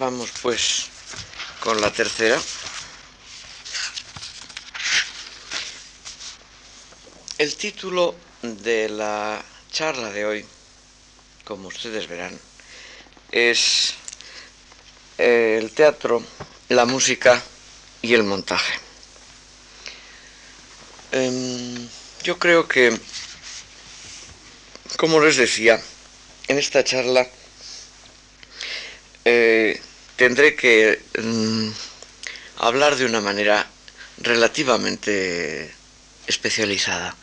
Vamos pues con la tercera. El título de la charla de hoy, como ustedes verán, es eh, el teatro, la música y el montaje. Em, yo creo que, como les decía, en esta charla tendré que mm, hablar de una manera relativamente especializada,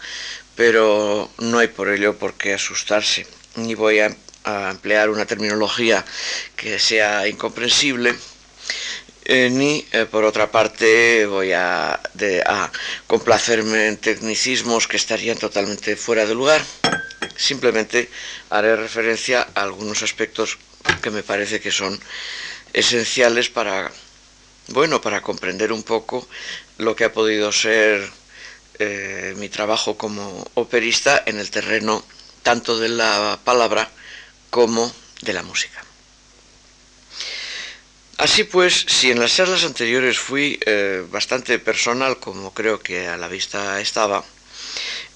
pero no hay por ello por qué asustarse, ni voy a, emplear una terminología que sea incomprensible, eh, ni eh, por otra parte voy a, a complacerme en tecnicismos que estarían totalmente fuera de lugar. Simplemente haré referencia a algunos aspectos que me parece que son esenciales para, bueno, para comprender un poco lo que ha podido ser eh, mi trabajo como operista en el terreno tanto de la palabra como de la música. Así pues, si en las charlas anteriores fui eh, bastante personal, como creo que a la vista estaba,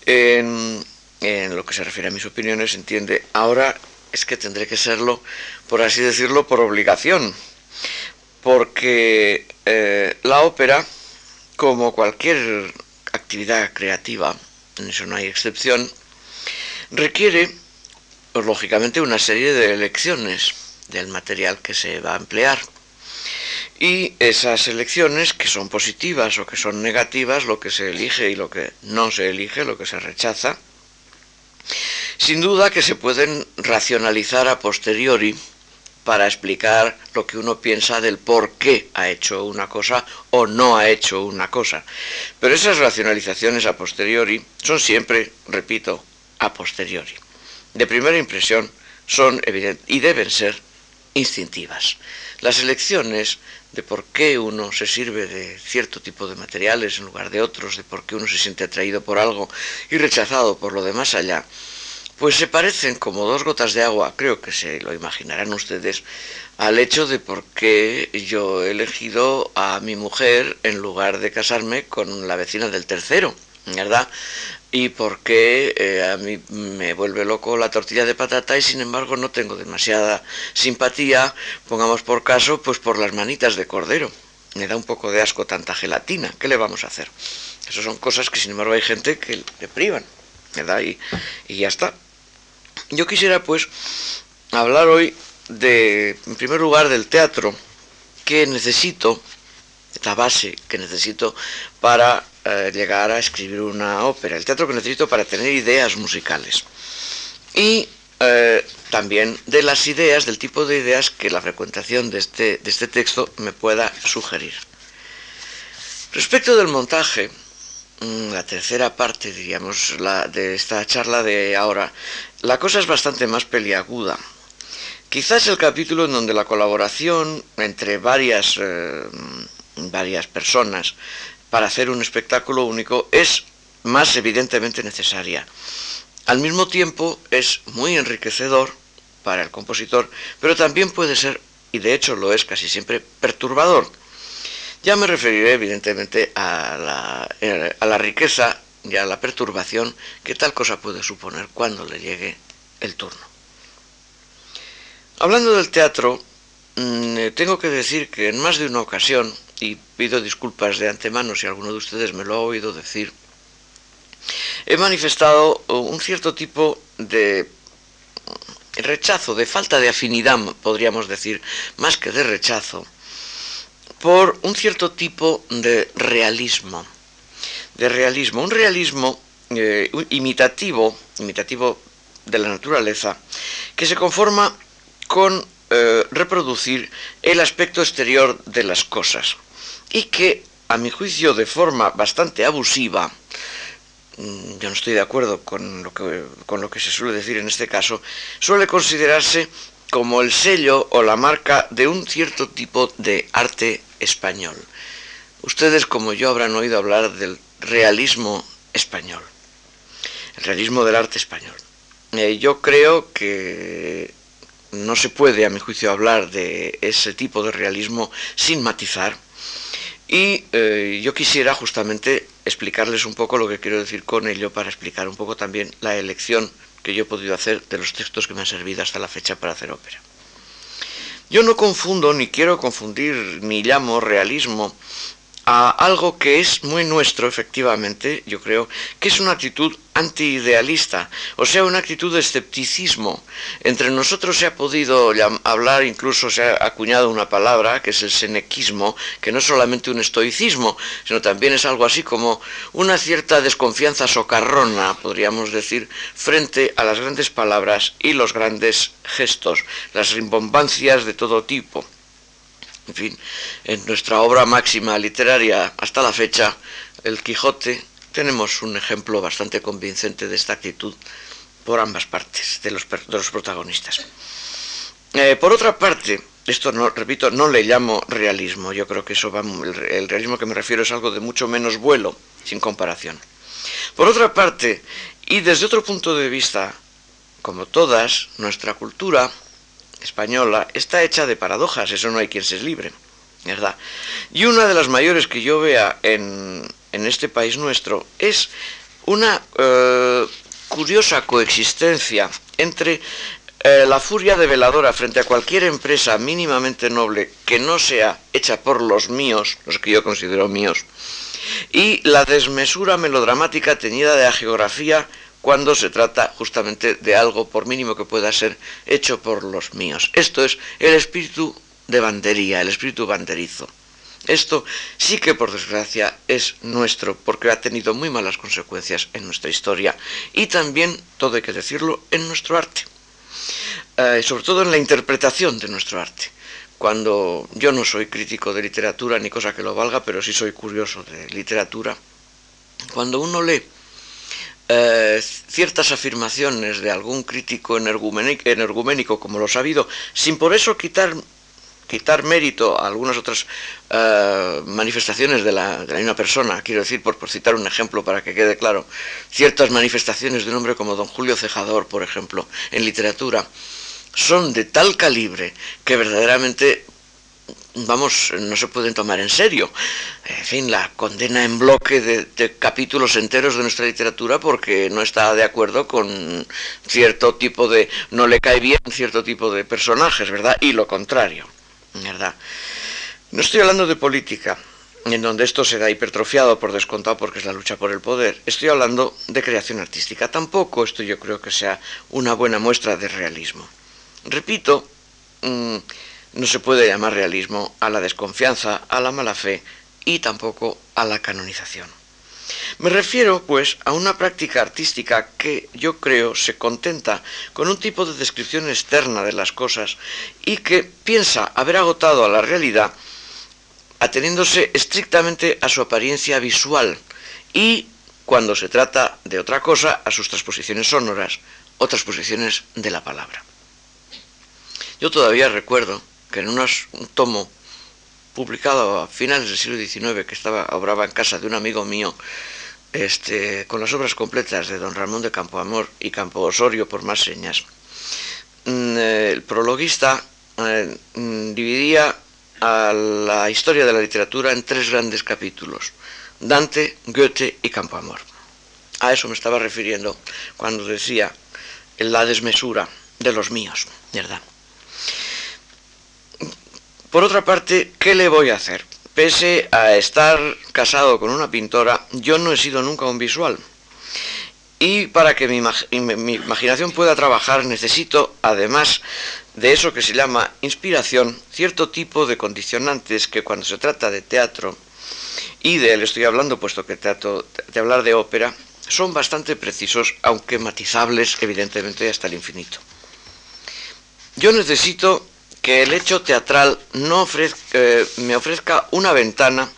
en, en, lo que se refiere a mis opiniones, entiende, ahora es que tendré que serlo, por así decirlo, por obligación, porque eh, la ópera, como cualquier actividad creativa, en eso no hay excepción, requiere, pues, lógicamente, una serie de elecciones del material que se va a emplear. Y esas elecciones, que son positivas o que son negativas, lo que se elige y lo que no se elige, lo que se rechaza, sin duda que se pueden racionalizar a posteriori para explicar lo que uno piensa del por qué ha hecho una cosa o no ha hecho una cosa. Pero esas racionalizaciones a posteriori son siempre, repito, a posteriori. De primera impresión son evidentes y deben ser instintivas. Las elecciones de por qué uno se sirve de cierto tipo de materiales en lugar de otros, de por qué uno se siente atraído por algo y rechazado por lo demás allá, pues se parecen como dos gotas de agua, creo que se lo imaginarán ustedes, al hecho de por qué yo he elegido a mi mujer en lugar de casarme con la vecina del tercero, ¿verdad? Y por qué eh, a mí me vuelve loco la tortilla de patata y sin embargo no tengo demasiada simpatía, pongamos por caso, pues por las manitas de cordero. Me da un poco de asco tanta gelatina, ¿qué le vamos a hacer? Esas son cosas que sin embargo hay gente que le privan, ¿verdad? Y, y ya está. Yo quisiera pues hablar hoy de, en primer lugar, del teatro que necesito, la base que necesito para eh, llegar a escribir una ópera, el teatro que necesito para tener ideas musicales. Y eh, también de las ideas, del tipo de ideas que la frecuentación de este, de este texto me pueda sugerir. Respecto del montaje, mm, la tercera parte, diríamos, la, de esta charla de ahora, la cosa es bastante más peliaguda. Quizás el capítulo en donde la colaboración entre varias, eh, varias personas para hacer un espectáculo único es más evidentemente necesaria. Al mismo tiempo es muy enriquecedor para el compositor, pero también puede ser, y de hecho lo es casi siempre, perturbador. Ya me referiré evidentemente a la, eh, a la riqueza y a la perturbación que tal cosa puede suponer cuando le llegue el turno. Hablando del teatro, mm, eh, tengo que decir que en más de una ocasión, y pido disculpas de antemano si alguno de ustedes me lo ha oído decir, he manifestado un cierto tipo de rechazo, de falta de afinidad, podríamos decir, más que de rechazo, por un cierto tipo de realismo de realismo, un realismo eh, imitativo, imitativo de la naturaleza, que se conforma con eh, reproducir el aspecto exterior de las cosas y que, a mi juicio, de forma bastante abusiva, mm, yo no estoy de acuerdo con lo, que, con lo que se suele decir en este caso, suele considerarse como el sello o la marca de un cierto tipo de arte español. Ustedes, como yo, habrán oído hablar del realismo español, el realismo del arte español. Eh, yo creo que no se puede, a mi juicio, hablar de ese tipo de realismo sin matizar. Y eh, yo quisiera justamente explicarles un poco lo que quiero decir con ello para explicar un poco también la elección que yo he podido hacer de los textos que me han servido hasta la fecha para hacer ópera. Yo no confundo, ni quiero confundir, ni llamo realismo a algo que es muy nuestro, efectivamente, yo creo, que es una actitud antiidealista, o sea, una actitud de escepticismo. Entre nosotros se ha podido hablar, incluso se ha acuñado una palabra, que es el senequismo, que no es solamente un estoicismo, sino también es algo así como una cierta desconfianza socarrona, podríamos decir, frente a las grandes palabras y los grandes gestos, las rimbombancias de todo tipo. En fin, en nuestra obra máxima literaria hasta la fecha, El Quijote, tenemos un ejemplo bastante convincente de esta actitud por ambas partes de los, protagonistas. Eh, por otra parte, esto no, repito, no le llamo realismo, yo creo que eso va, el realismo que me refiero es algo de mucho menos vuelo, sin comparación. Por otra parte, y desde otro punto de vista, como todas, nuestra cultura española está hecha de paradojas, eso no hay quien se libre, ¿verdad? Y una de las mayores que yo vea en, este país nuestro es una eh, curiosa coexistencia entre eh, la furia develadora frente a cualquier empresa mínimamente noble que no sea hecha por los míos, los que yo considero míos, y la desmesura melodramática teñida de la geografía cuando se trata justamente de algo, por mínimo que pueda ser, hecho por los míos. Esto es el espíritu de bandería, el espíritu banderizo. Esto sí que por desgracia es nuestro, porque ha tenido muy malas consecuencias en nuestra historia y también, todo hay que decirlo, en nuestro arte. Eh, sobre todo en la interpretación de nuestro arte. Cuando yo no soy crítico de literatura ni cosa que lo valga, pero sí soy curioso de literatura, cuando uno lee eh, ciertas afirmaciones de algún crítico energuménico, como lo ha habido, sin por eso quitar, quitar mérito a algunas otras eh, manifestaciones de la, de la, misma persona, quiero decir, por, por citar un ejemplo para que quede claro, ciertas manifestaciones de un hombre como don Julio Cejador, por ejemplo, en literatura, son de tal calibre que verdaderamente vamos, no se pueden tomar en serio. En fin, la condena en bloque de, capítulos enteros de nuestra literatura porque no está de acuerdo con cierto tipo de, no le cae bien cierto tipo de personajes, ¿verdad? Y lo contrario, ¿verdad? No estoy hablando de política, en donde esto se da hipertrofiado por descontado porque es la lucha por el poder. Estoy hablando de creación artística. Tampoco esto yo creo que sea una buena muestra de realismo. Repito, mm, no se puede llamar realismo a la desconfianza, a la mala fe y tampoco a la canonización. Me refiero, pues, a una práctica artística que yo creo se contenta con un tipo de descripción externa de las cosas y que piensa haber agotado a la realidad ateniéndose estrictamente a su apariencia visual y, cuando se trata de otra cosa, a sus transposiciones sonoras o transposiciones de la palabra. Yo todavía recuerdo que en un tomo publicado a finales del siglo XIX, que estaba obraba en casa de un amigo mío, este, con las obras completas de don Ramón de Campoamor y Campo Osorio por más señas, mm, el prologuista eh, mm, dividía a la historia de la literatura en tres grandes capítulos, Dante, Goethe y Campoamor. A eso me estaba refiriendo cuando decía la desmesura de los míos, ¿verdad? Por otra parte, ¿qué le voy a hacer? Pese a estar casado con una pintora, yo no he sido nunca un visual. Y para que mi, imaginación pueda trabajar necesito, además de eso que se llama inspiración, cierto tipo de condicionantes que cuando se trata de teatro, y de él estoy hablando puesto que trato de hablar de ópera, son bastante precisos, aunque matizables evidentemente hasta el infinito. Yo necesito que el hecho teatral eh, me ofrezca una ventana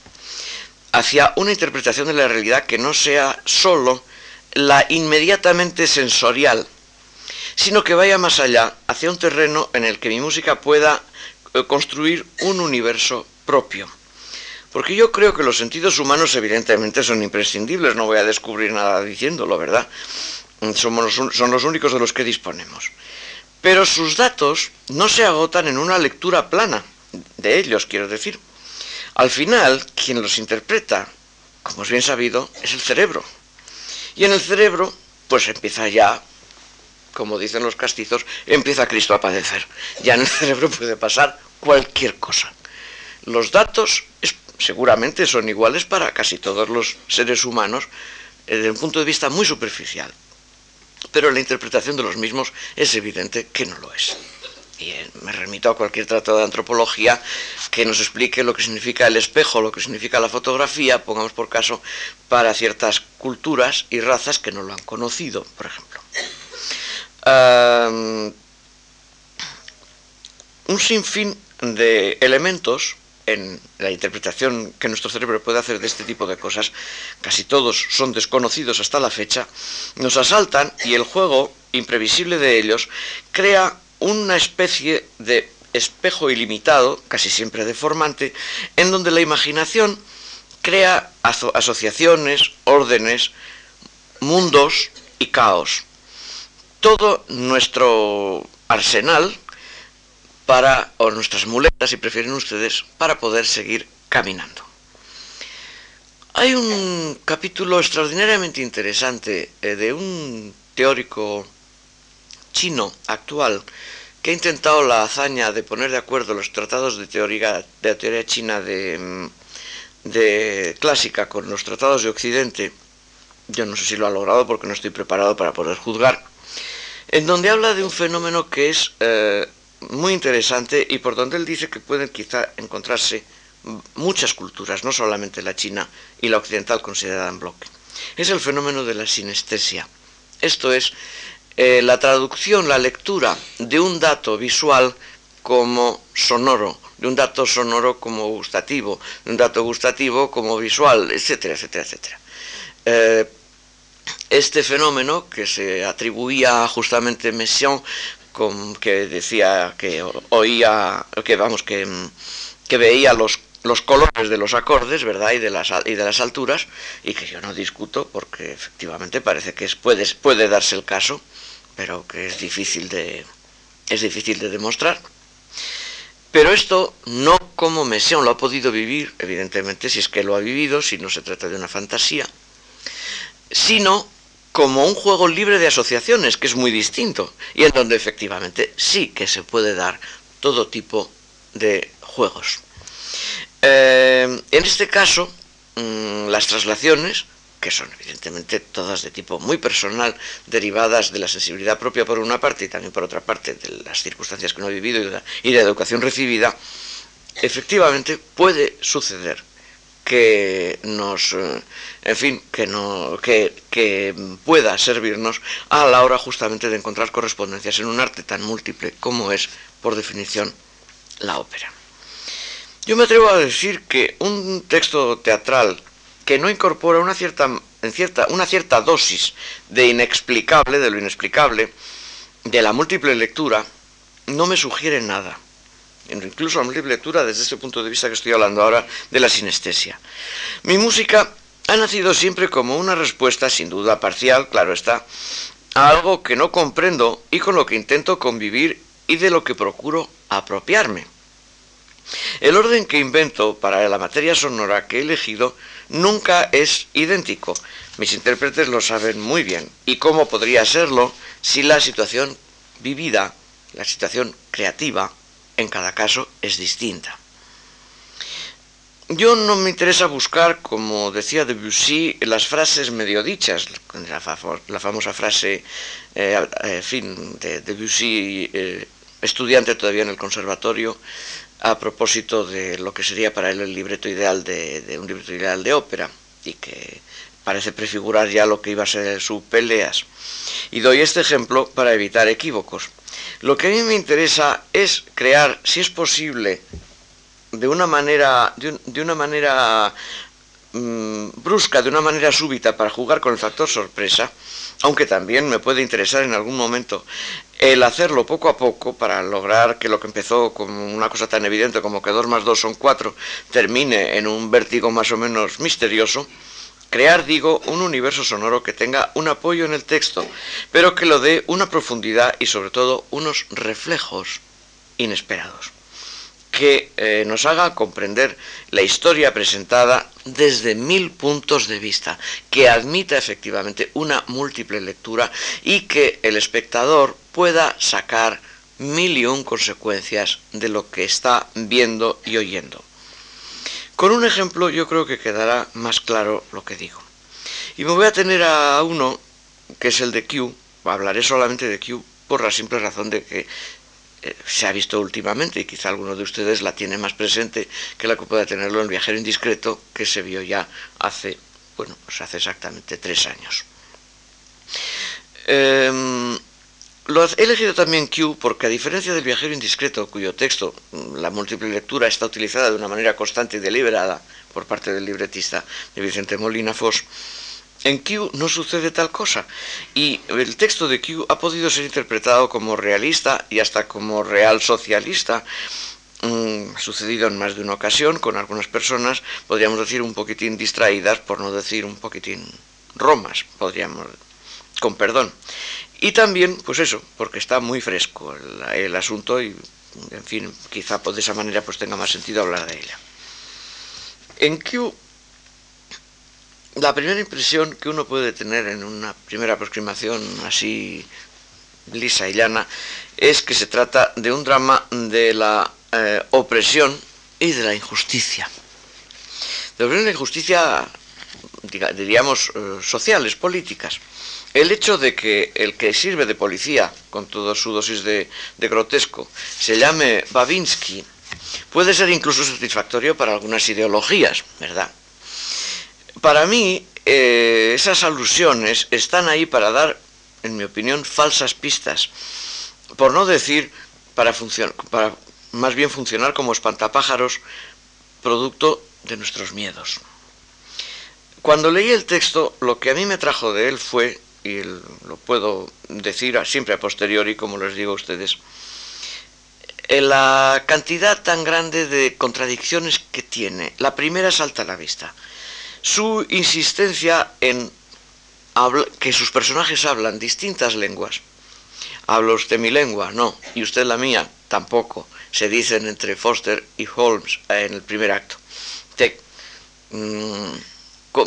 hacia una interpretación de la realidad que no sea sólo la inmediatamente sensorial, sino que vaya más allá, hacia un terreno en el que mi música pueda eh, construir un universo propio. Porque yo creo que los sentidos humanos evidentemente son imprescindibles, no voy a descubrir nada diciéndolo, ¿verdad? Somos son los únicos de los que disponemos. Pero sus datos no se agotan en una lectura plana, de ellos quiero decir. Al final, quien los interpreta, como es bien sabido, es el cerebro. Y en el cerebro, pues empieza ya, como dicen los castizos, empieza Cristo a padecer. Ya en el cerebro puede pasar cualquier cosa. Los datos seguramente son iguales para casi todos los seres humanos eh, desde un punto de vista muy superficial. Pero la interpretación de los mismos es evidente que no lo es. Y eh, me remito a cualquier tratado de antropología que nos explique lo que significa el espejo, lo que significa la fotografía, pongamos por caso, para ciertas culturas y razas que no lo han conocido, por ejemplo. un sinfín de elementos en la interpretación que nuestro cerebro puede hacer de este tipo de cosas, casi todos son desconocidos hasta la fecha, nos asaltan y el juego imprevisible de ellos crea una especie de espejo ilimitado, casi siempre deformante, en donde la imaginación crea asociaciones, órdenes, mundos y caos. Todo nuestro arsenal para, o nuestras muletas, si prefieren ustedes, para poder seguir caminando. Hay un capítulo extraordinariamente interesante eh, de un teórico chino actual que ha intentado la hazaña de poner de acuerdo los tratados de teoría, de teoría china de, mm, de clásica con los tratados de Occidente. Yo no sé si lo ha logrado porque no estoy preparado para poder juzgar. En donde habla de un fenómeno que es eh, muy interesante y por donde él dice que pueden quizá encontrarse muchas culturas, no solamente la china y la occidental considerada en bloque. Es el fenómeno de la sinestesia. Esto es eh, la traducción, la lectura de un dato visual como sonoro, de un dato sonoro como gustativo, de un dato gustativo como visual, etcétera, etcétera, etcétera. Eh, este fenómeno que se atribuía justamente a Messiaen que decía que oía, que vamos, que, que veía los, los colores de los acordes, ¿verdad? Y de las, y de las alturas, y que yo no discuto porque efectivamente parece que es, puede, puede darse el caso, pero que es difícil de, es difícil de demostrar. Pero esto no como Messiaen lo ha podido vivir, evidentemente, si es que lo ha vivido, si no se trata de una fantasía, sino como un juego libre de asociaciones, que es muy distinto, y en donde efectivamente sí que se puede dar todo tipo de juegos. Eh, en este caso, mm, las traslaciones, que son evidentemente todas de tipo muy personal, derivadas de la sensibilidad propia por una parte y también por otra parte de las circunstancias que uno ha vivido y de la educación recibida, efectivamente puede suceder que nos, eh, en fin, que, no, que, que pueda servirnos a la hora justamente de encontrar correspondencias en un arte tan múltiple como es, por definición, la ópera. Yo me atrevo a decir que un texto teatral que no incorpora una cierta, en cierta, una cierta dosis de inexplicable, de lo inexplicable, de la múltiple lectura, no me sugiere nada incluso la múltiple lectura desde este punto de vista que estoy hablando ahora de la sinestesia. Mi música ha nacido siempre como una respuesta, sin duda parcial, claro está, a algo que no comprendo y con lo que intento convivir y de lo que procuro apropiarme. El orden que invento para la materia sonora que he elegido nunca es idéntico. Mis intérpretes lo saben muy bien. ¿Y cómo podría serlo si la situación vivida, la situación creativa, en cada caso es distinta. Yo no me interesa buscar, como decía Debussy, las frases medio dichas, la, famosa frase, eh, eh, fin, de Debussy, eh, estudiante todavía en el conservatorio, a propósito de lo que sería para él el libreto ideal de, de, un libreto ideal de ópera, y que parece prefigurar ya lo que iba a ser su peleas. Y doy este ejemplo para evitar equívocos. Lo que a mí me interesa es crear, si es posible, de una manera, de, una manera mm, brusca, de una manera súbita, para jugar con el factor sorpresa, aunque también me puede interesar en algún momento el hacerlo poco a poco para lograr que lo que empezó como una cosa tan evidente como que 2 más 2 son 4 termine en un vértigo más o menos misterioso, Crear, digo, un universo sonoro que tenga un apoyo en el texto, pero que lo dé una profundidad y sobre todo unos reflejos inesperados, que eh, nos haga comprender la historia presentada desde mil puntos de vista, que admita efectivamente una múltiple lectura y que el espectador pueda sacar mil y un consecuencias de lo que está viendo y oyendo. Con un ejemplo yo creo que quedará más claro lo que digo. Y me voy a tener a uno, que es el de Q, hablaré solamente de Q por la simple razón de que eh, se ha visto últimamente, y quizá alguno de ustedes la tiene más presente que la que pueda tenerlo en Viajero Indiscreto, que se vio ya hace, bueno, pues hace exactamente tres años. Em, lo he elegido también Q porque a diferencia del viajero indiscreto, cuyo texto, mm, la múltiple lectura, está utilizada de una manera constante y deliberada por parte del libretista de Vicente Molina Foss, en Q no sucede tal cosa y el texto de Q ha podido ser interpretado como realista y hasta como real socialista. Mm, sucedido en más de una ocasión con algunas personas, podríamos decir un poquitín distraídas, por no decir un poquitín romas, podríamos, con perdón. Y también, pues eso, porque está muy fresco el, asunto y, en fin, quizá de esa manera pues tenga más sentido hablar de ella. En Q, la primera impresión que uno puede tener en una primera aproximación así lisa y llana es que se trata de un drama de la eh, opresión y de la injusticia. De la injusticia, diríamos, eh, sociales, políticas. El hecho de que el que sirve de policía, con toda su dosis de, grotesco, se llame Babinski, puede ser incluso satisfactorio para algunas ideologías, ¿verdad? Para mí, eh, esas alusiones están ahí para dar, en mi opinión, falsas pistas, por no decir para, para más bien funcionar como espantapájaros, producto de nuestros miedos. Cuando leí el texto, lo que a mí me trajo de él fue y lo puedo decir siempre a posteriori, como les digo a ustedes, en la cantidad tan grande de contradicciones que tiene. La primera salta a la vista. Su insistencia en que sus personajes hablan distintas lenguas. ¿Habla usted mi lengua? No. ¿Y usted la mía? Tampoco. Se dicen entre Foster y Holmes en el primer acto. Mm,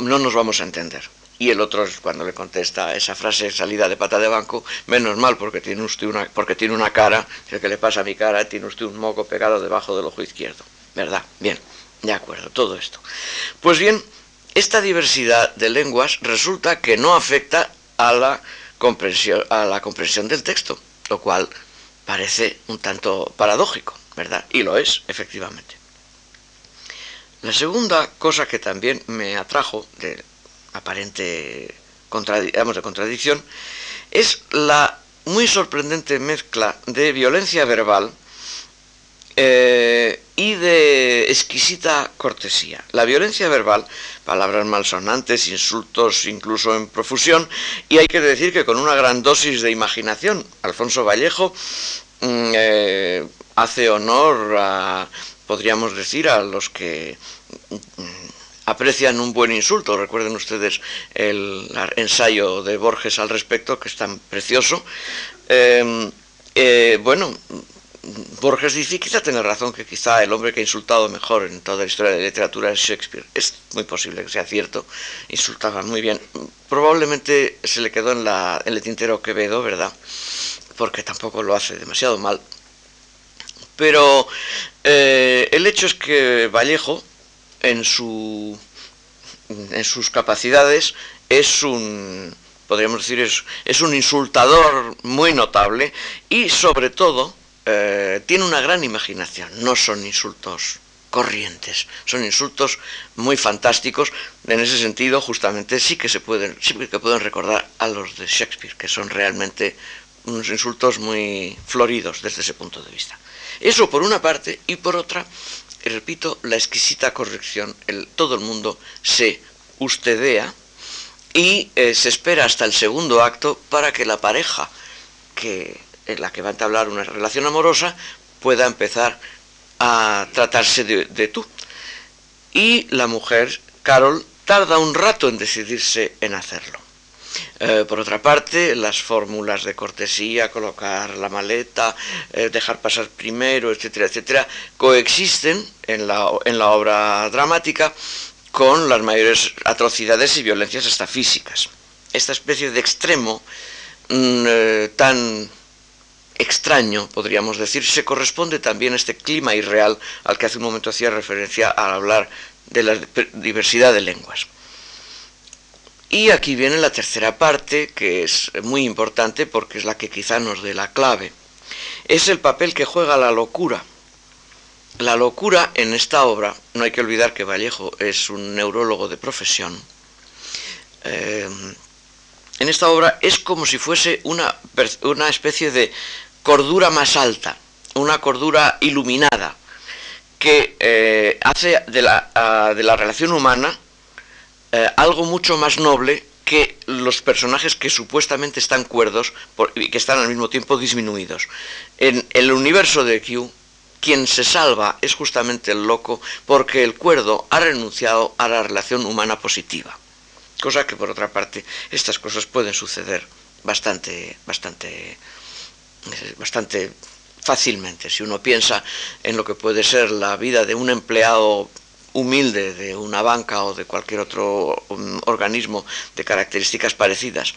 no nos vamos a entender. Y el otro es cuando le contesta esa frase salida de pata de banco, menos mal porque tiene usted una, porque tiene una cara, el que le pasa a mi cara, tiene usted un moco pegado debajo del ojo izquierdo. ¿Verdad? Bien, de acuerdo, todo esto. Pues bien, esta diversidad de lenguas resulta que no afecta a la comprensión, a la comprensión del texto, lo cual parece un tanto paradójico, ¿verdad? Y lo es, efectivamente. La segunda cosa que también me atrajo de aparente de contradicción, es la muy sorprendente mezcla de violencia verbal eh, y de exquisita cortesía. La violencia verbal, palabras malsonantes, insultos incluso en profusión, y hay que decir que con una gran dosis de imaginación. Alfonso Vallejo mm, eh, hace honor a, podríamos decir, a los que aprecian un buen insulto. Recuerden ustedes el ensayo de Borges al respecto, que es tan precioso. Em, eh, bueno, Borges dice, quizá tenga razón, que quizá el hombre que ha insultado mejor en toda la historia de la literatura es Shakespeare. Es muy posible que sea cierto, insultaba muy bien. Probablemente se le quedó en, la, en el tintero Quevedo, ¿verdad? Porque tampoco lo hace demasiado mal. Pero eh, el hecho es que Vallejo, en, su, en sus capacidades es un, podríamos decir, es, es un insultador muy notable y sobre todo eh, tiene una gran imaginación, no son insultos corrientes, son insultos muy fantásticos, en ese sentido justamente sí que se pueden, sí que pueden recordar a los de Shakespeare, que son realmente unos insultos muy floridos desde ese punto de vista. Eso por una parte, y por otra, repito, la exquisita corrección, el, todo el mundo se ustedea y eh, se espera hasta el segundo acto para que la pareja que, en la que va a entablar una relación amorosa pueda empezar a tratarse de, tú. Y la mujer, Carol, tarda un rato en decidirse en hacerlo. Eh, por otra parte, las fórmulas de cortesía, colocar la maleta, eh, dejar pasar primero, etcétera, etcétera, coexisten en la, obra dramática con las mayores atrocidades y violencias hasta físicas. Esta especie de extremo mm, eh, tan extraño, podríamos decir, se corresponde también a este clima irreal al que hace un momento hacía referencia al hablar de la diversidad de lenguas. Y aquí viene la tercera parte, que es muy importante porque es la que quizá nos dé la clave. Es el papel que juega la locura. La locura en esta obra, no hay que olvidar que Vallejo es un neurólogo de profesión, eh, en esta obra es como si fuese una, una especie de cordura más alta, una cordura iluminada, que eh, hace de la, de la, relación humana eh, algo mucho más noble que los personajes que supuestamente están cuerdos y que están al mismo tiempo disminuidos. En el universo de Q, quien se salva es justamente el loco porque el cuerdo ha renunciado a la relación humana positiva. Cosa que por otra parte estas cosas pueden suceder bastante, bastante bastante fácilmente. Si uno piensa en lo que puede ser la vida de un empleado humilde de una banca o de cualquier otro um, organismo de características parecidas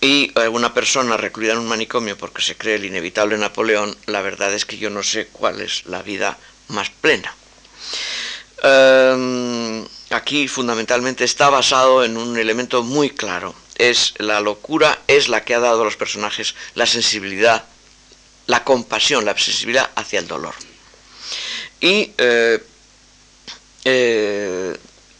y eh, una persona recluida en un manicomio porque se cree el inevitable Napoleón, la verdad es que yo no sé cuál es la vida más plena. Em, aquí fundamentalmente está basado en un elemento muy claro, es la locura, es la que ha dado a los personajes la sensibilidad, la compasión, la sensibilidad hacia el dolor. Y, eh, eh,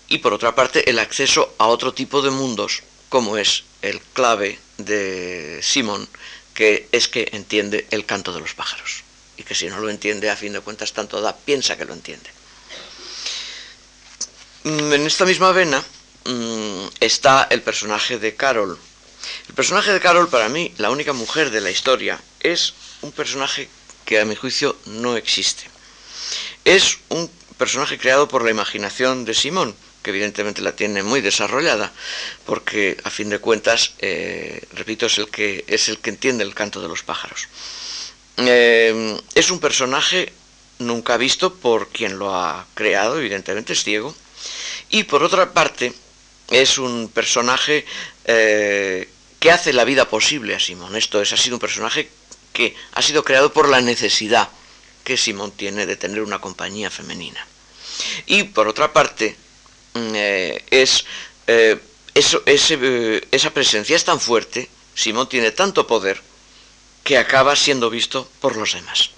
y por otra parte, el acceso a otro tipo de mundos, como es el clave de Simón, que es que entiende el canto de los pájaros. Y que si no lo entiende, a fin de cuentas, tanto da, piensa que lo entiende. Mm, en esta misma vena Mm, está el personaje de Carol. El personaje de Carol, para mí, la única mujer de la historia, es un personaje que a mi juicio no existe. Es un personaje creado por la imaginación de Simón, que evidentemente la tiene muy desarrollada, porque a fin de cuentas, eh, repito, es el, que, es el que entiende el canto de los pájaros. Eh, es un personaje nunca visto por quien lo ha creado, evidentemente es ciego, y por otra parte, es un personaje eh, que hace la vida posible a Simón. Esto es, ha sido un personaje que ha sido creado por la necesidad que Simón tiene de tener una compañía femenina. Y por otra parte, mm, eh, es, eh, eso, esa presencia es tan fuerte, Simón tiene tanto poder, que acaba siendo visto por los demás.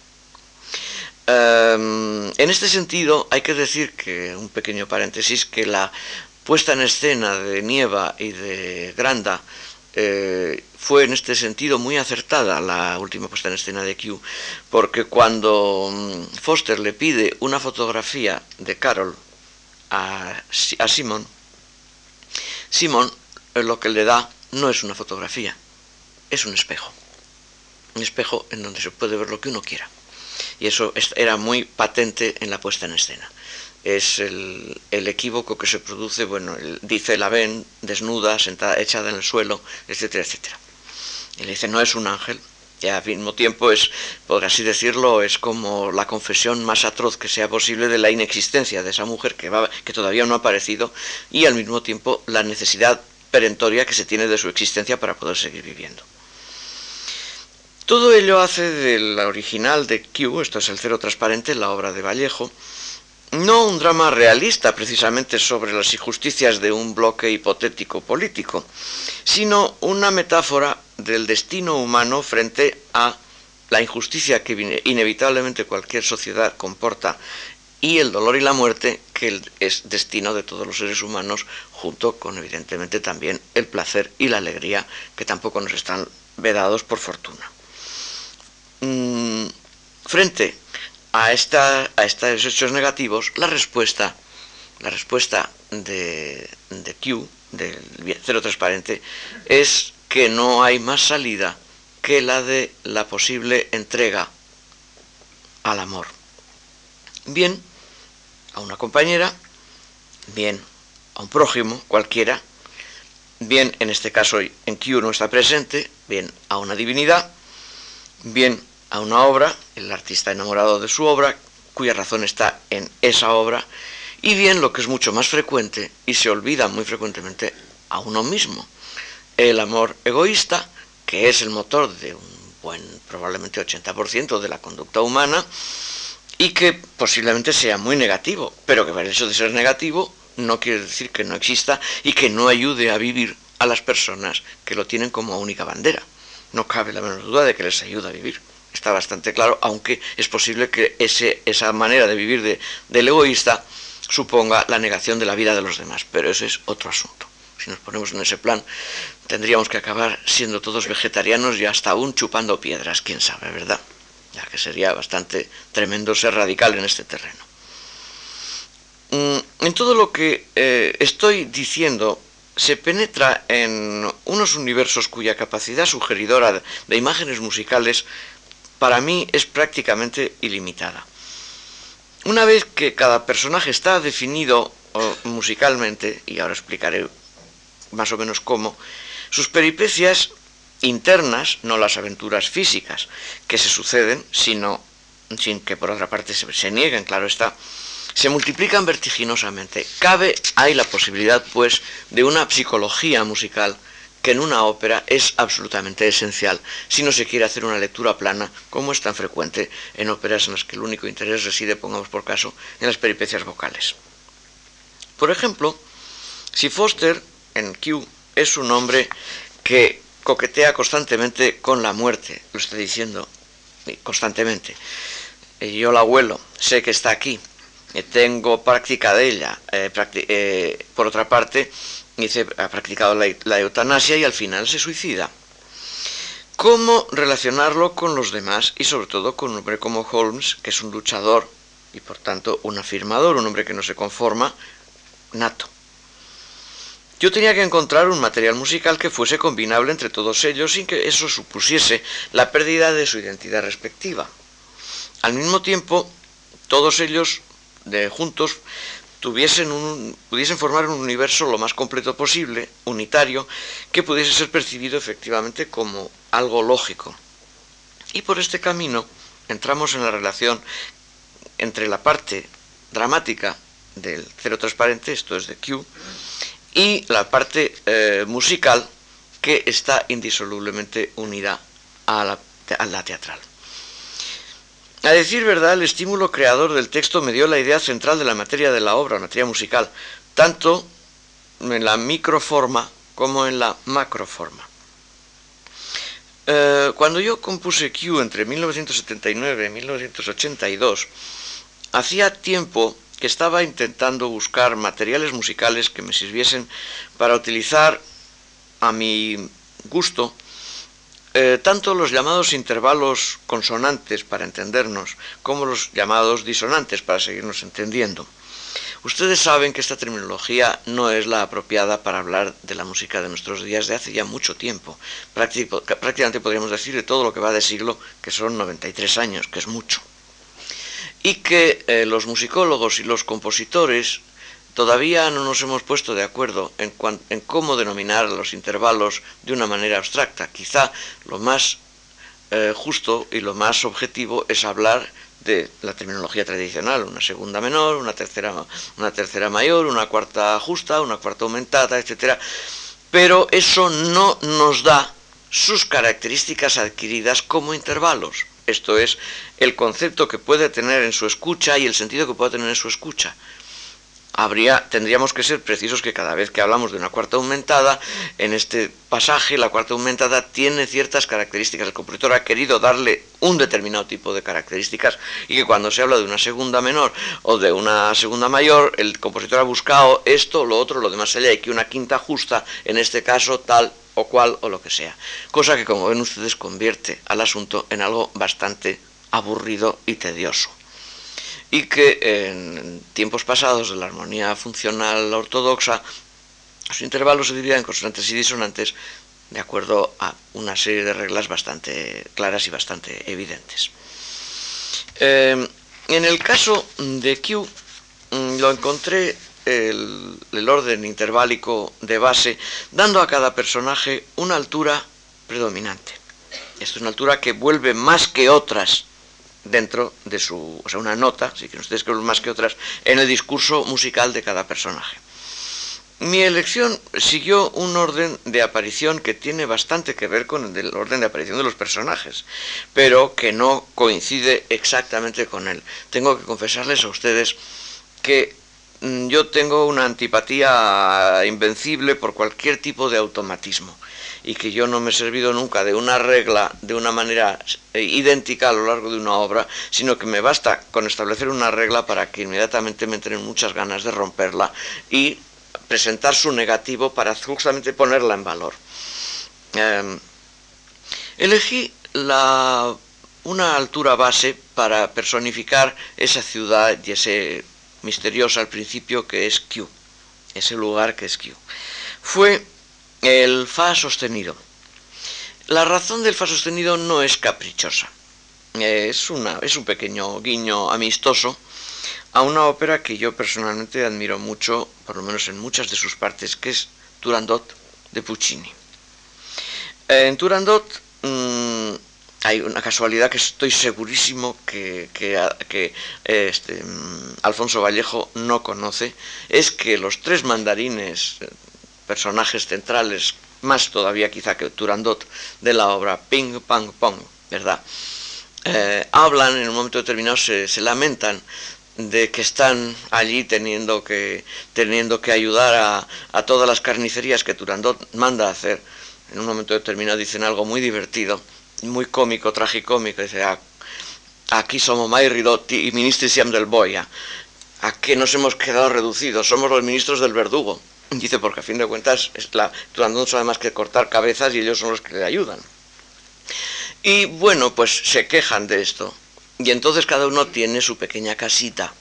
en este sentido, hay que decir que, un pequeño paréntesis, que la puesta en escena de Nieva y de Granda eh, fue en este sentido muy acertada la última puesta en escena de Q, porque cuando mm, Foster le pide una fotografía de Carol a, Simon, Simon eh, lo que le da no es una fotografía, es un espejo. Un espejo en donde se puede ver lo que uno quiera. Y eso era muy patente en la puesta en escena es el, equívoco que se produce, bueno, dice la ven desnuda, sentada, echada en el suelo, etcétera, etcétera. Y le dice, no es un ángel, y al mismo tiempo es, por así decirlo, es como la confesión más atroz que sea posible de la inexistencia de esa mujer que, va, que todavía no ha aparecido, y al mismo tiempo la necesidad perentoria que se tiene de su existencia para poder seguir viviendo. Todo ello hace del original de Q, esto es el cero transparente, la obra de Vallejo, no un drama realista precisamente sobre las injusticias de un bloque hipotético político, sino una metáfora del destino humano frente a la injusticia que inevitablemente cualquier sociedad comporta y el dolor y la muerte que es destino de todos los seres humanos, junto con evidentemente también el placer y la alegría que tampoco nos están vedados por fortuna. Mm, frente a, esta, a estos hechos negativos, la respuesta, la respuesta de, de Q, del cero transparente, es que no hay más salida que la de la posible entrega al amor. Bien a una compañera, bien a un prójimo cualquiera, bien en este caso en Q no está presente, bien a una divinidad, bien a una obra, el artista enamorado de su obra, cuya razón está en esa obra, y bien lo que es mucho más frecuente y se olvida muy frecuentemente a uno mismo, el amor egoísta, que es el motor de un buen, probablemente 80% de la conducta humana, y que posiblemente sea muy negativo, pero que por el hecho de ser negativo no quiere decir que no exista y que no ayude a vivir a las personas que lo tienen como única bandera. No cabe la menor duda de que les ayuda a vivir. Está bastante claro, aunque es posible que ese, esa manera de vivir de, del egoísta suponga la negación de la vida de los demás, pero ese es otro asunto. Si nos ponemos en ese plan, tendríamos que acabar siendo todos vegetarianos y hasta aún chupando piedras, quién sabe, ¿verdad? Ya que sería bastante tremendo ser radical en este terreno. Mm, en todo lo que eh, estoy diciendo se penetra en unos universos cuya capacidad sugeridora de imágenes musicales para mí es prácticamente ilimitada. Una vez que cada personaje está definido musicalmente, y ahora explicaré más o menos cómo, sus peripecias internas, no las aventuras físicas que se suceden, sino sin que por otra parte se, nieguen, claro está, se multiplican vertiginosamente. Cabe, hay la posibilidad, pues, de una psicología musical que en una ópera es absolutamente esencial si no se quiere hacer una lectura plana, como es tan frecuente en óperas en las que el único interés reside, pongamos por caso, en las peripecias vocales. Por ejemplo, si Foster en Q es un hombre que coquetea constantemente con la muerte, lo estoy diciendo constantemente. Yo la abuelo, sé que está aquí, eh, tengo práctica de ella. Eh, eh, por otra parte, ha practicado la, eutanasia y al final se suicida. ¿Cómo relacionarlo con los demás y sobre todo con un hombre como Holmes, que es un luchador y por tanto un afirmador, un hombre que no se conforma, nato? Yo tenía que encontrar un material musical que fuese combinable entre todos ellos sin que eso supusiese la pérdida de su identidad respectiva. Al mismo tiempo, todos ellos de juntos pudiesen formar un universo lo más completo posible, unitario, que pudiese ser percibido efectivamente como algo lógico. Y por este camino entramos en la relación entre la parte dramática del cero transparente, esto es de Q, y la parte eh, musical que está indisolublemente unida a la, a la teatral. A decir verdad, el estímulo creador del texto me dio la idea central de la materia de la obra, materia musical, tanto en la microforma como en la macroforma. Eh, cuando yo compuse Q entre 1979 y 1982, hacía tiempo que estaba intentando buscar materiales musicales que me sirviesen para utilizar a mi gusto eh, tanto los llamados intervalos consonantes para entendernos como los llamados disonantes para seguirnos entendiendo. Ustedes saben que esta terminología no es la apropiada para hablar de la música de nuestros días de hace ya mucho tiempo. Prácticamente podríamos decir de todo lo que va de siglo, que son 93 años, que es mucho. Y que eh, los musicólogos y los compositores Todavía no nos hemos puesto de acuerdo en, cómo denominar los intervalos de una manera abstracta. Quizá lo más eh, justo y lo más objetivo es hablar de la terminología tradicional, una segunda menor, una tercera, una tercera mayor, una cuarta justa, una cuarta aumentada, etc. Pero eso no nos da sus características adquiridas como intervalos. Esto es, el concepto que puede tener en su escucha y el sentido que puede tener en su escucha tendríamos que ser precisos que cada vez que hablamos de una cuarta aumentada, en este pasaje la cuarta aumentada tiene ciertas características. El compositor ha querido darle un determinado tipo de características y que cuando se habla de una segunda menor o de una segunda mayor, el compositor ha buscado esto, lo otro, lo demás allá y que una quinta justa, en este caso tal o cual o lo que sea. Cosa que como ven ustedes convierte al asunto en algo bastante aburrido y tedioso y que en tiempos pasados de la armonía funcional ortodoxa, los intervalos se dividían en consonantes y disonantes de acuerdo a una serie de reglas bastante claras y bastante evidentes. Eh, en el caso de Q mm, lo encontré el, el orden interválico de base, dando a cada personaje una altura predominante. Esto es una altura que vuelve más que otras dentro de su, o sea, una nota, si quieren ustedes que más que otras, en el discurso musical de cada personaje. Mi elección siguió un orden de aparición que tiene bastante que ver con el orden de aparición de los personajes, pero que no coincide exactamente con él. Tengo que confesarles a ustedes que mm, yo tengo una antipatía invencible por cualquier tipo de automatismo y que yo no me he servido nunca de una regla de una manera eh, idéntica a lo largo de una obra, sino que me basta con establecer una regla para que inmediatamente me entren muchas ganas de romperla y presentar su negativo para justamente ponerla en valor. Em, elegí la, una altura base para personificar esa ciudad y ese misterioso al principio que es Q, ese lugar que es Q. Fue el Fa sostenido. La razón del Fa sostenido no es caprichosa, es, una, es un pequeño guiño amistoso a una ópera que yo personalmente admiro mucho, por lo menos en muchas de sus partes, que es Turandot de Puccini. En Turandot mm, hay una casualidad que estoy segurísimo que, este, mm, Alfonso Vallejo no conoce, es que los tres mandarines, personajes centrales, más todavía quizá que Turandot, de la obra Ping Pang Pong, ¿verdad? Eh, hablan en un momento determinado, se, lamentan de que están allí teniendo que, teniendo que ayudar a, a, todas las carnicerías que Turandot manda a hacer. En un momento determinado dicen algo muy divertido, muy cómico, tragicómico. Dice, ah, aquí somos Mai Ridotti y ministri siam del Boya. ¿A qué nos hemos quedado reducidos? Somos los ministros del verdugo. Dice, porque a fin de cuentas Turandot no sabe más que cortar cabezas y ellos son los que le ayudan. Y bueno, pues se quejan de esto y entonces cada uno tiene su pequeña casita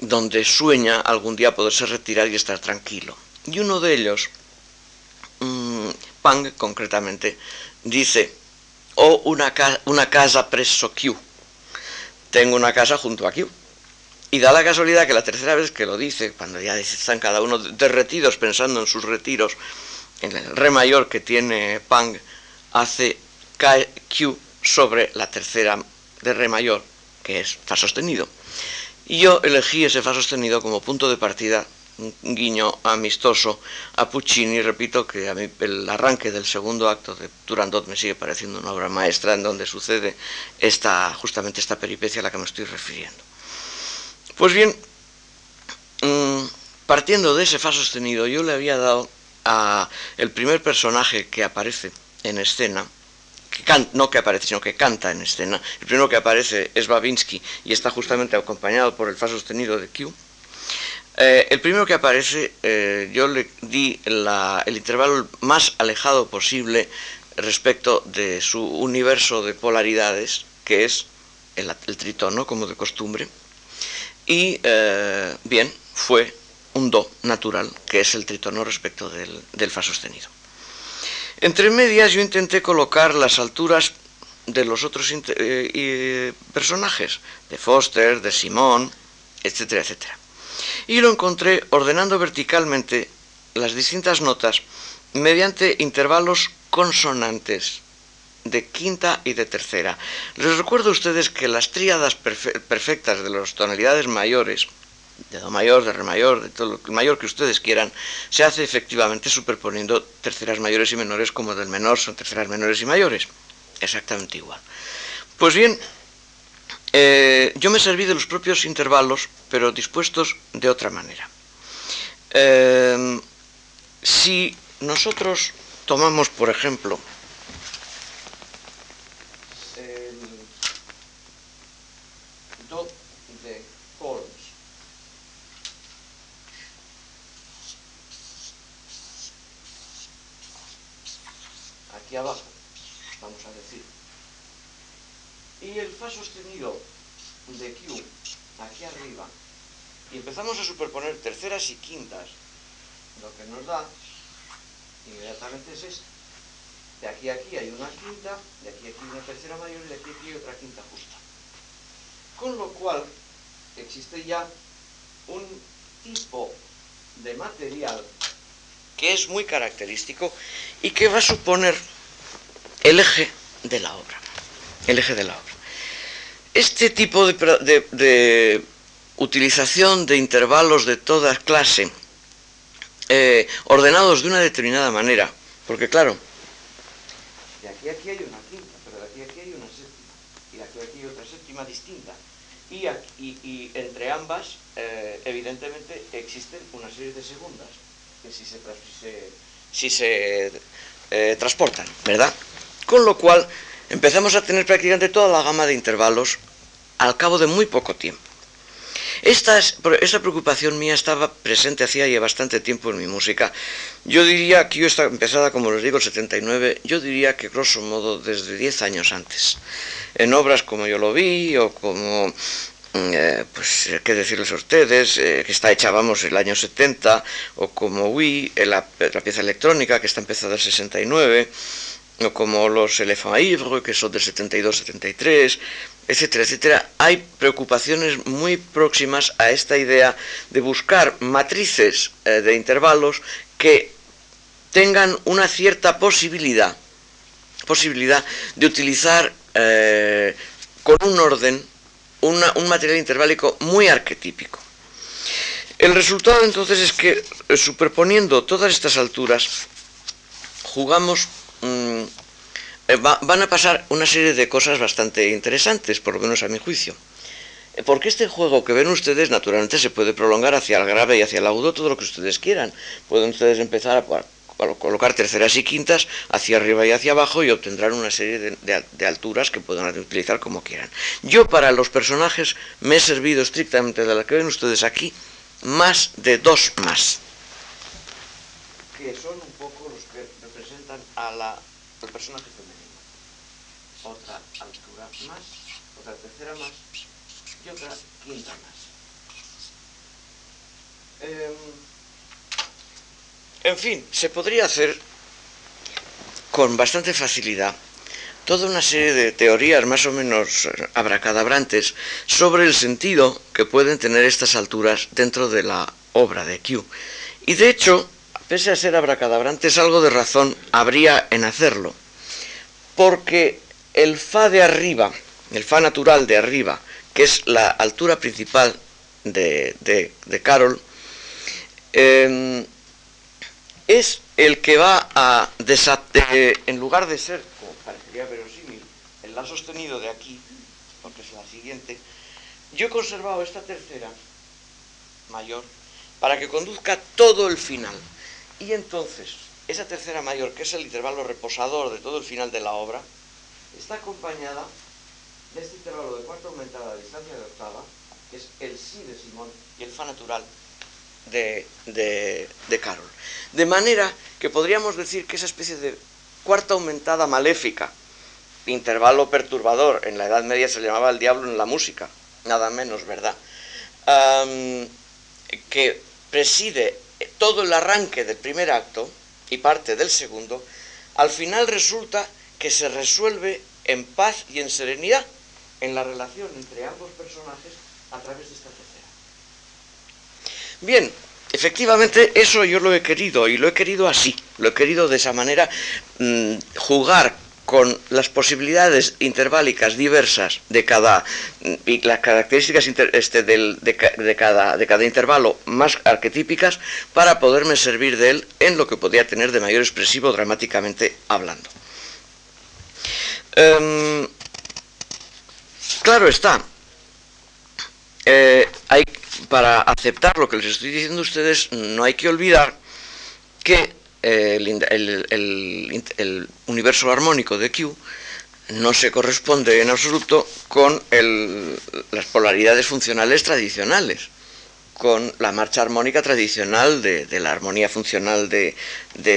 donde sueña algún día poderse retirar y estar tranquilo. Y uno de ellos, mmm, Pang concretamente, dice, o oh, una, una casa preso Q. Tengo una casa junto a Q. Y da la casualidad que la tercera vez que lo dice, cuando ya están cada uno derretidos pensando en sus retiros, en el re mayor que tiene Pang, hace Q sobre la tercera de re mayor, que es fa sostenido. Y yo elegí ese fa sostenido como punto de partida, un guiño amistoso a Puccini. Repito que a mí el arranque del segundo acto de Turandot me sigue pareciendo una obra maestra en donde sucede esta, justamente esta peripecia a la que me estoy refiriendo. Pues bien, mm, partiendo de ese fa sostenido, yo le había dado a el primer personaje que aparece en escena, no que aparece, sino que canta en escena. El primero que aparece es Babinski y está justamente acompañado por el fa sostenido de Q. Eh, el primero que aparece, eh, yo le di el intervalo más alejado posible respecto de su universo de polaridades, que es el, tritono, como de costumbre. Y eh, bien, fue un do natural, que es el tritono respecto del, fa sostenido. Entre medias yo intenté colocar las alturas de los otros eh, personajes, de Foster, de Simón, etcétera, etcétera. Y lo encontré ordenando verticalmente las distintas notas mediante intervalos consonantes de quinta y de tercera. Les recuerdo a ustedes que las tríadas perfectas de las tonalidades mayores de Do mayor, de Re mayor, de todo lo mayor que ustedes quieran, se hace efectivamente superponiendo terceras mayores y menores como del menor son terceras menores y mayores. Exactamente igual. Pues bien, eh, yo me serví de los propios intervalos, pero dispuestos de otra manera. Eh, si nosotros tomamos, por ejemplo, abajo, a decir. Y el Fa sostenido de Q aquí arriba, y empezamos a superponer terceras y quintas, lo que nos da inmediatamente es esto. De aquí a aquí hay una quinta, de aquí a aquí una tercera mayor y de aquí a aquí otra quinta justa. Con lo cual existe ya un tipo de material que es muy característico y que va a suponer el eje de la obra. El eje de la obra. Este tipo de, utilización de intervalos de toda clase, eh, ordenados de una determinada manera, porque claro, de aquí a aquí hay una quinta, pero de aquí a aquí hay una séptima, y de aquí a aquí hay otra séptima distinta, y, entre ambas, eh, evidentemente, existen una serie de segundas, que si se, si se, eh, transportan, ¿verdad? Con lo cual, empezamos a tener prácticamente toda la gama de intervalos al cabo de muy poco tiempo. Esta, preocupación mía estaba presente hacía ya bastante tiempo en mi música. Yo diría que yo estaba empezada, como les digo, el 79, yo diría que grosso modo desde 10 años antes. En obras como Yo lo vi o como mm, eh, pues qué decirles a ustedes, eh, que está hecha, vamos, el año 70, o como Wii, la, la pieza electrónica, que está empezada el 69, o como los Elephant Ivre, que son del 72-73, etcétera, etcétera, hay preocupaciones muy próximas a esta idea de buscar matrices eh, de intervalos que tengan una cierta posibilidad, posibilidad de utilizar eh, con un orden un material interválico muy arquetípico. El resultado entonces es que eh, superponiendo todas estas alturas, jugamos mm, eh, van a pasar una serie de cosas bastante interesantes, por lo menos a mi juicio. Eh, porque este juego que ven ustedes, naturalmente, se puede prolongar hacia el grave y hacia el agudo todo lo que ustedes quieran. Pueden ustedes empezar a, colocar terceras y quintas hacia arriba y hacia abajo y obtendrán una serie de, alturas que puedan utilizar como quieran. Yo para los personajes me he servido estrictamente de la que ven ustedes aquí, más de dos más. Que son un poco a la, al personaje otra altura más, otra tercera más y otra quinta más. Em, en fin, se podría hacer con bastante facilidad toda una serie de teorías más o menos abracadabrantes sobre el sentido que pueden tener estas alturas dentro de la obra de Q. Y de hecho, pese a ser abracadabrantes, algo de razón habría en hacerlo, porque el Fa de arriba, el Fa natural de arriba, que es la altura principal de, de, Carol, em, es el que va a desatar, en lugar de ser, como parecería verosímil, el La sostenido de aquí, porque es la siguiente, yo he conservado esta tercera mayor para que conduzca todo el final. Y entonces, esa tercera mayor, que es el intervalo reposador de todo el final de la obra, está acompañada de este intervalo de cuarta aumentada a distancia de octava, que es el si de Simón y el fa natural de, de, Carol. De manera que podríamos decir que esa especie de cuarta aumentada maléfica, intervalo perturbador, en la Edad Media se llamaba el diablo en la música, nada menos, ¿verdad? que preside todo el arranque del primer acto y parte del segundo, al final resulta que se resuelve en paz y en serenidad en la relación entre ambos personajes a través de esta tercera. Bien, efectivamente eso yo lo he querido y lo he querido así, lo he querido de esa manera, mm, jugar con las posibilidades interválicas diversas de cada y las características este, de, cada, de cada intervalo más arquetípicas para poderme servir de él en lo que podía tener de mayor expresivo dramáticamente hablando. Em, claro está, eh, para aceptar lo que les estoy diciendo a ustedes, no hay que olvidar que el, universo armónico de Q no se corresponde en absoluto con las polaridades funcionales tradicionales, con la marcha armónica tradicional de, la armonía funcional de,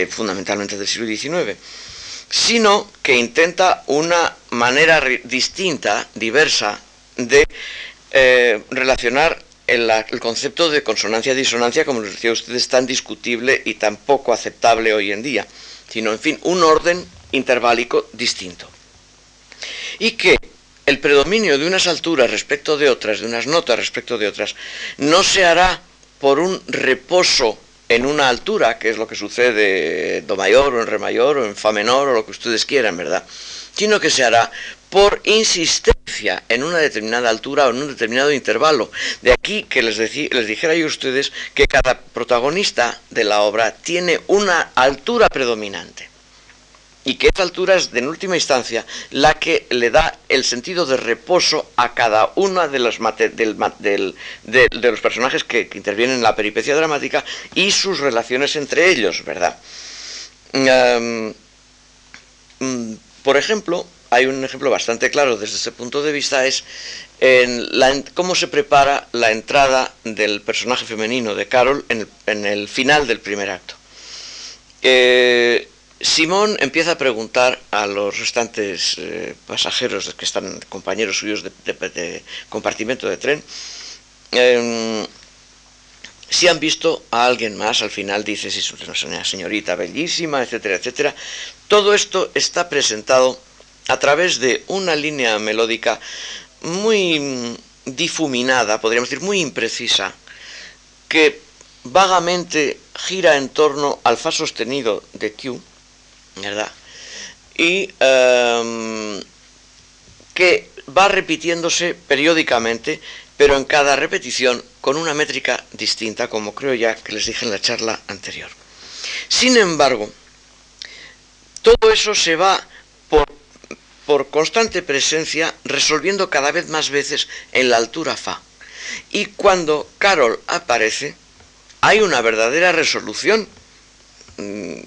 fundamentalmente del siglo XIX sino que intenta una manera distinta, diversa, de eh, relacionar el, concepto de consonancia-disonancia, como les decía usted, es tan discutible y tan poco aceptable hoy en día, sino, en fin, un orden interválico distinto. Y que el predominio de unas alturas respecto de otras, de unas notas respecto de otras, no se hará por un reposo en una altura, que es lo que sucede en do mayor o en re mayor o en fa menor o lo que ustedes quieran, ¿verdad? Sino que se hará por insistencia en una determinada altura o en un determinado intervalo. De aquí que les, dijera yo a ustedes que cada protagonista de la obra tiene una altura predominante y que esa altura es, en última instancia, la que le da el sentido de reposo a cada uno de los, de, los personajes que, intervienen en la peripecia dramática y sus relaciones entre ellos, ¿verdad? Em, mm, por ejemplo, hay un ejemplo bastante claro desde ese punto de vista, es en cómo se prepara la entrada del personaje femenino de Carol en el, final del primer acto. Eh, Simón empieza a preguntar a los restantes eh, pasajeros que están compañeros suyos de, compartimento de tren em, si han visto a alguien más. Al final dice si es una señorita bellísima, etcétera, etcétera. Todo esto está presentado a través de una línea melódica muy difuminada, podríamos decir muy imprecisa, que vagamente gira en torno al fa sostenido de Q ¿verdad? Y em, que va repitiéndose periódicamente, pero en cada repetición con una métrica distinta, como creo ya que les dije en la charla anterior. Sin embargo, todo eso se va por constante presencia resolviendo cada vez más veces en la altura Fa. Y cuando Carol aparece, hay una verdadera resolución mm,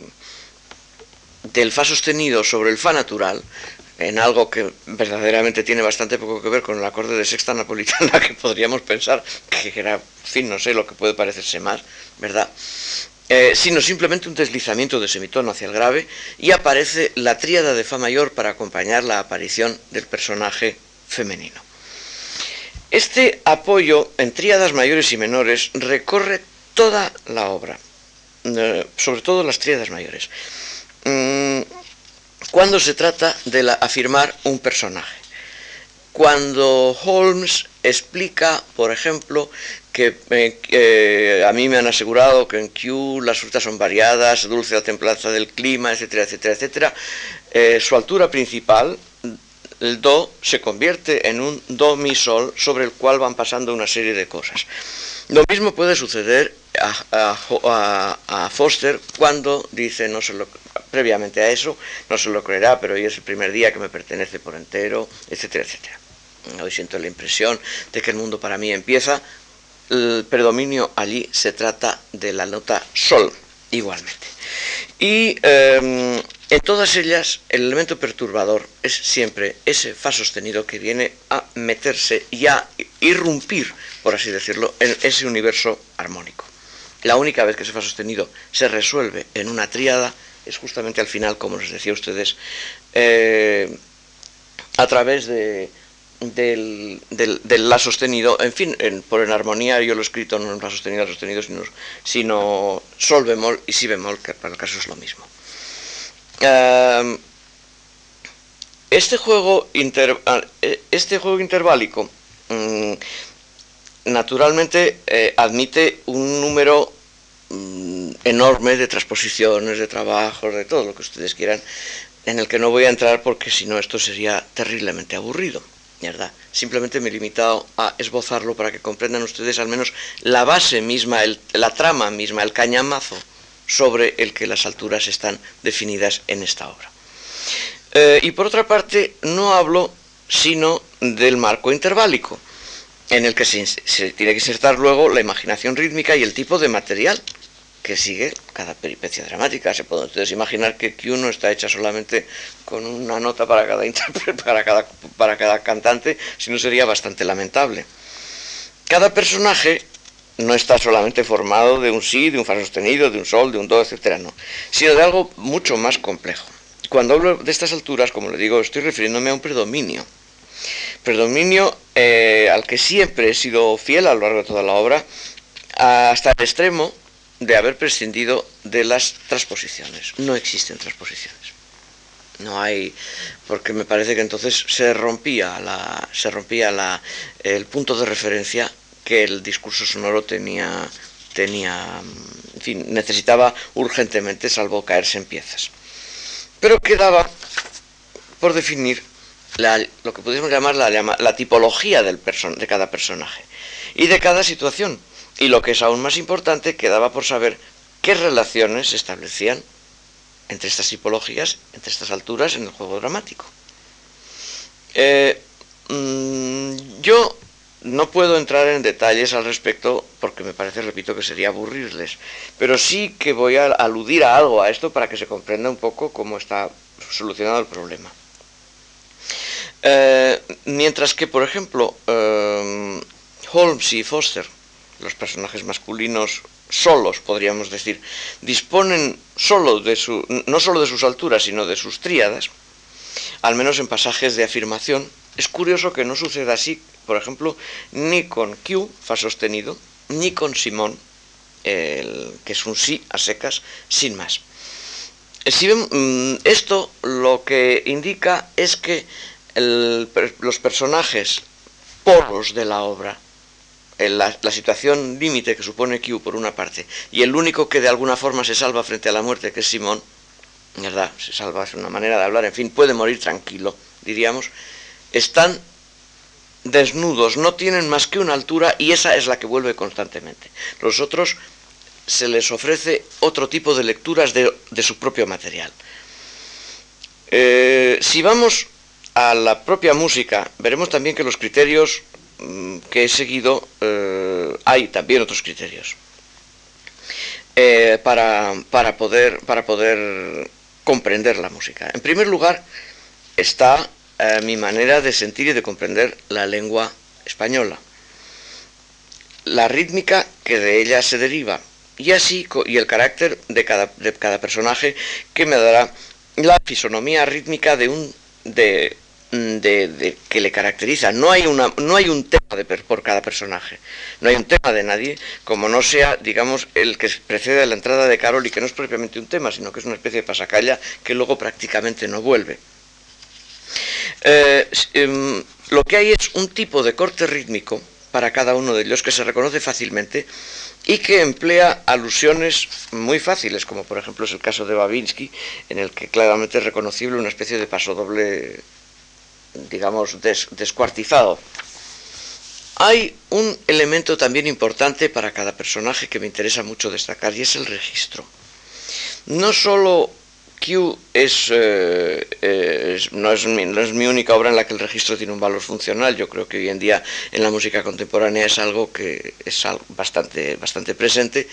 del Fa sostenido sobre el Fa natural, en algo que verdaderamente tiene bastante poco que ver con el acorde de sexta napolitana, que podríamos pensar que era, fin, no sé lo que puede parecerse más, ¿verdad? Eh, sino simplemente un deslizamiento de semitono hacia el grave y aparece la tríada de Fa mayor para acompañar la aparición del personaje femenino. Este apoyo en tríadas mayores y menores recorre toda la obra, eh, sobre todo las tríadas mayores. Mm, cuando se trata de afirmar un personaje. Cuando Holmes explica, por ejemplo, que eh, a mí me han asegurado que en Q las frutas son variadas, dulce la templanza del clima, etcétera, etcétera, etcétera, eh, su altura principal, el Do, se convierte en un Do mi sol sobre el cual van pasando una serie de cosas. Lo mismo puede suceder a, Foster cuando dice, no se lo, previamente a eso, no se lo creerá, pero hoy es el primer día que me pertenece por entero, etcétera, etcétera. Hoy siento la impresión de que el mundo para mí empieza. El predominio allí se trata de la nota sol, igualmente. Y em, en todas ellas el elemento perturbador es siempre ese fa sostenido que viene a meterse y a irrumpir, por así decirlo, en ese universo armónico. La única vez que ese fa sostenido se resuelve en una tríada es justamente al final, como les decía a ustedes, eh, a través de, del, La sostenido, en fin, por en armonía yo lo he escrito no en La sostenido, La sostenido, sino, sino Sol bemol y Si bemol, que para el caso es lo mismo. Eh, este, juego ah, este juego interválico mm, naturalmente eh, admite un número mm, enorme de transposiciones, de trabajos, de todo lo que ustedes quieran, en el que no voy a entrar porque si no esto sería terriblemente aburrido. Simplemente me he limitado a esbozarlo para que comprendan ustedes al menos la base misma, la trama misma, el cañamazo sobre el que las alturas están definidas en esta obra. Eh, y por otra parte, no hablo sino del marco interválico en el que se, tiene que insertar luego la imaginación rítmica y el tipo de material que sigue cada peripecia dramática. Se pueden ustedes imaginar que Q no está hecha solamente con una nota para cada, para cada, para cada cantante, sino sería bastante lamentable. Cada personaje no está solamente formado de un sí, de un fa sostenido, de un sol, de un do, etcétera, no, sino de algo mucho más complejo. Cuando hablo de estas alturas, como le digo, estoy refiriéndome a un predominio predominio eh, al que siempre he sido fiel a lo largo de toda la obra, hasta el extremo de haber prescindido de las transposiciones. No existen transposiciones. No hay, porque me parece que entonces se rompía, la, se rompía la, el punto de referencia que el discurso sonoro tenía, tenía fin, necesitaba urgentemente, salvo caerse en piezas. Pero quedaba por definir lo que podríamos llamar la, tipología del de cada personaje y de cada situación. Y lo que es aún más importante, quedaba por saber qué relaciones se establecían entre estas tipologías, entre estas alturas en el juego dramático. Eh, mm, yo no puedo entrar en detalles al respecto porque me parece, repito, que sería aburrirles, pero sí que voy a aludir a algo a esto para que se comprenda un poco cómo está solucionado el problema. Eh, mientras que, por ejemplo, eh, Holmes y Foster, los personajes masculinos solos, podríamos decir, disponen solo de su, no solo de sus alturas, sino de sus tríadas, al menos en pasajes de afirmación, es curioso que no suceda así, por ejemplo, ni con Q, fa sostenido, ni con Simón, el, que es un sí a secas, sin más. Si mm, esto lo que indica es que los personajes polos de la obra, la, situación límite que supone Q por una parte, y el único que de alguna forma se salva frente a la muerte, que es Simón, ¿verdad? Se salva, es una manera de hablar, en fin, puede morir tranquilo, diríamos, están desnudos, no tienen más que una altura y esa es la que vuelve constantemente. Los otros se les ofrece otro tipo de lecturas de, su propio material. Eh, si vamos a la propia música, veremos también que los criterios que he seguido, eh, hay también otros criterios. Eh, para, poder, para poder comprender la música. En primer lugar, está eh, mi manera de sentir y de comprender la lengua española. La rítmica que de ella se deriva, y así, y el carácter de cada, de cada personaje que me dará la fisonomía rítmica de un, de, Mm, de, que le caracteriza. No hay, una, no hay un tema de, por cada personaje, no hay un tema de nadie, como no sea, digamos, el que precede a la entrada de Carol y que no es propiamente un tema, sino que es una especie de pasacalla que luego prácticamente no vuelve. Eh, em, lo que hay es un tipo de corte rítmico para cada uno de ellos que se reconoce fácilmente y que emplea alusiones muy fáciles, como por ejemplo es el caso de Babinski, en el que claramente es reconocible una especie de paso doble digamos, descuartizado. Hay un elemento también importante para cada personaje que me interesa mucho destacar y es el registro. No solo Q es, eh, no, es mi, no, es mi, única obra en la que el registro tiene un valor funcional. Yo creo que hoy en día en la música contemporánea es algo que es bastante, bastante presente,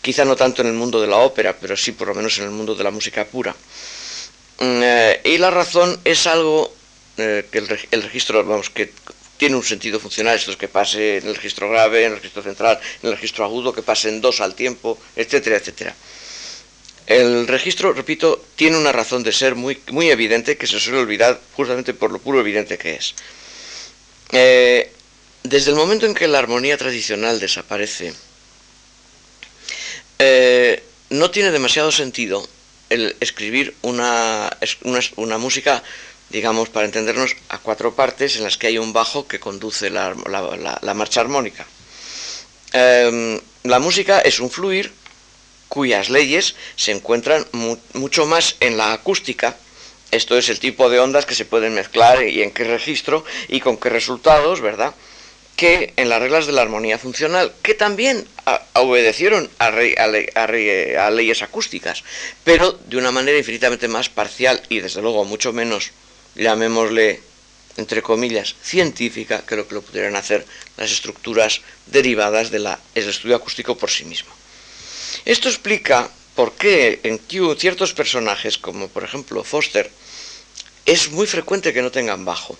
quizá no tanto en el mundo de la ópera, pero sí por lo menos en el mundo de la música pura. Mm, eh, y la razón es algo eh, que el, registro, vamos, que tiene un sentido funcional, esto es que pase en el registro grave, en el registro central, en el registro agudo, que pase en dos al tiempo, etcétera, etcétera. El registro, repito, tiene una razón de ser muy, muy evidente que se suele olvidar justamente por lo puro evidente que es. Eh, desde el momento en que la armonía tradicional desaparece, eh, no tiene demasiado sentido el escribir una, una música digamos, para entendernos, a cuatro partes en las que hay un bajo que conduce la, marcha armónica. Em, la música es un fluir cuyas leyes se encuentran mucho más en la acústica, esto es el tipo de ondas que se pueden mezclar y en qué registro y con qué resultados, ¿verdad? Que en las reglas de la armonía funcional, que también obedecieron a, a, leyes acústicas, pero de una manera infinitamente más parcial y desde luego mucho menos llamémosle, entre comillas, científica, que lo que lo pudieran hacer las estructuras derivadas del estudio acústico por sí mismo. Esto explica por qué en Q ciertos personajes, como por ejemplo Foster, es muy frecuente que no tengan bajo,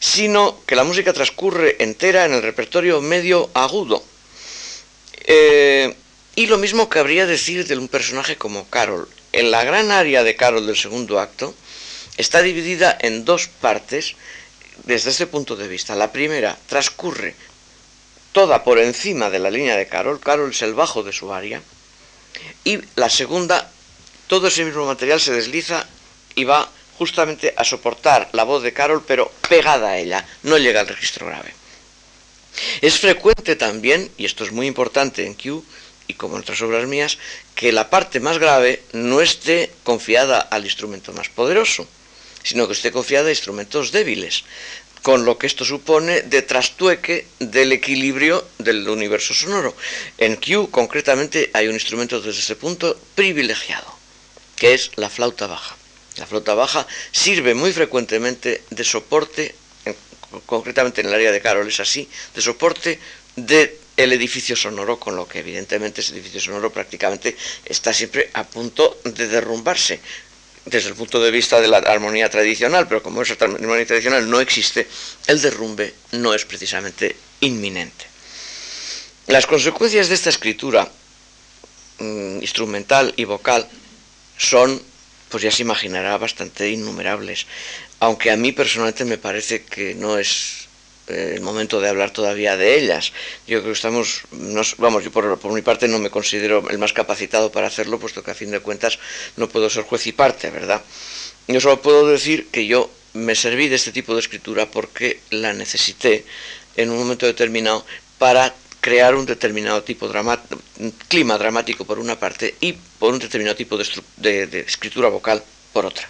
sino que la música transcurre entera en el repertorio medio agudo. Eh, y lo mismo cabría decir de un personaje como Carol. En la gran área de Carol del segundo acto, está dividida en dos partes desde este punto de vista. La primera transcurre toda por encima de la línea de Carol, Carol es el bajo de su área, y la segunda, todo ese mismo material se desliza y va justamente a soportar la voz de Carol, pero pegada a ella, no llega al registro grave. Es frecuente también, y esto es muy importante en Q, y como en otras obras mías, que la parte más grave no esté confiada al instrumento más poderoso, sino que esté confiada a instrumentos débiles, con lo que esto supone de trastueque del equilibrio del universo sonoro. En Q, concretamente, hay un instrumento desde ese punto privilegiado, que es la flauta baja. La flauta baja sirve muy frecuentemente de soporte, concretamente en el área de Carol es así, de soporte de el edificio sonoro, con lo que evidentemente ese edificio sonoro prácticamente está siempre a punto de derrumbarse desde el punto de vista de la armonía tradicional, pero como esa armonía tradicional no existe, el derrumbe no es precisamente inminente. Las consecuencias de esta escritura mm, instrumental y vocal son, pues ya se imaginará, bastante innumerables, aunque a mí personalmente me parece que no es el momento de hablar todavía de ellas. Yo creo que estamos, vamos, yo por, mi parte no me considero el más capacitado para hacerlo, puesto que a fin de cuentas no puedo ser juez y parte, ¿verdad? Yo solo puedo decir que yo me serví de este tipo de escritura porque la necesité en un momento determinado para crear un determinado tipo de clima dramático por una parte y por un determinado tipo de escritura vocal por otra.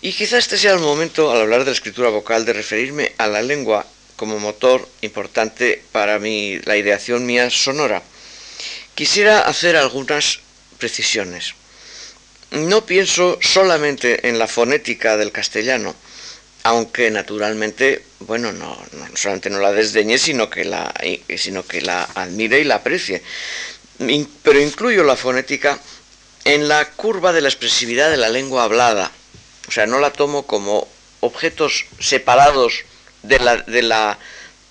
Y quizá este sea el momento, al hablar de la escritura vocal, de referirme a la lengua como motor importante para mi, la ideación mía sonora. Quisiera hacer algunas precisiones. No pienso solamente en la fonética del castellano, aunque naturalmente, bueno, no, no solamente no la desdeñe, sino que la, sino que la admire y la aprecie. Pero incluyo la fonética en la curva de la expresividad de la lengua hablada, o sea, no la tomo como objetos separados de la, de la,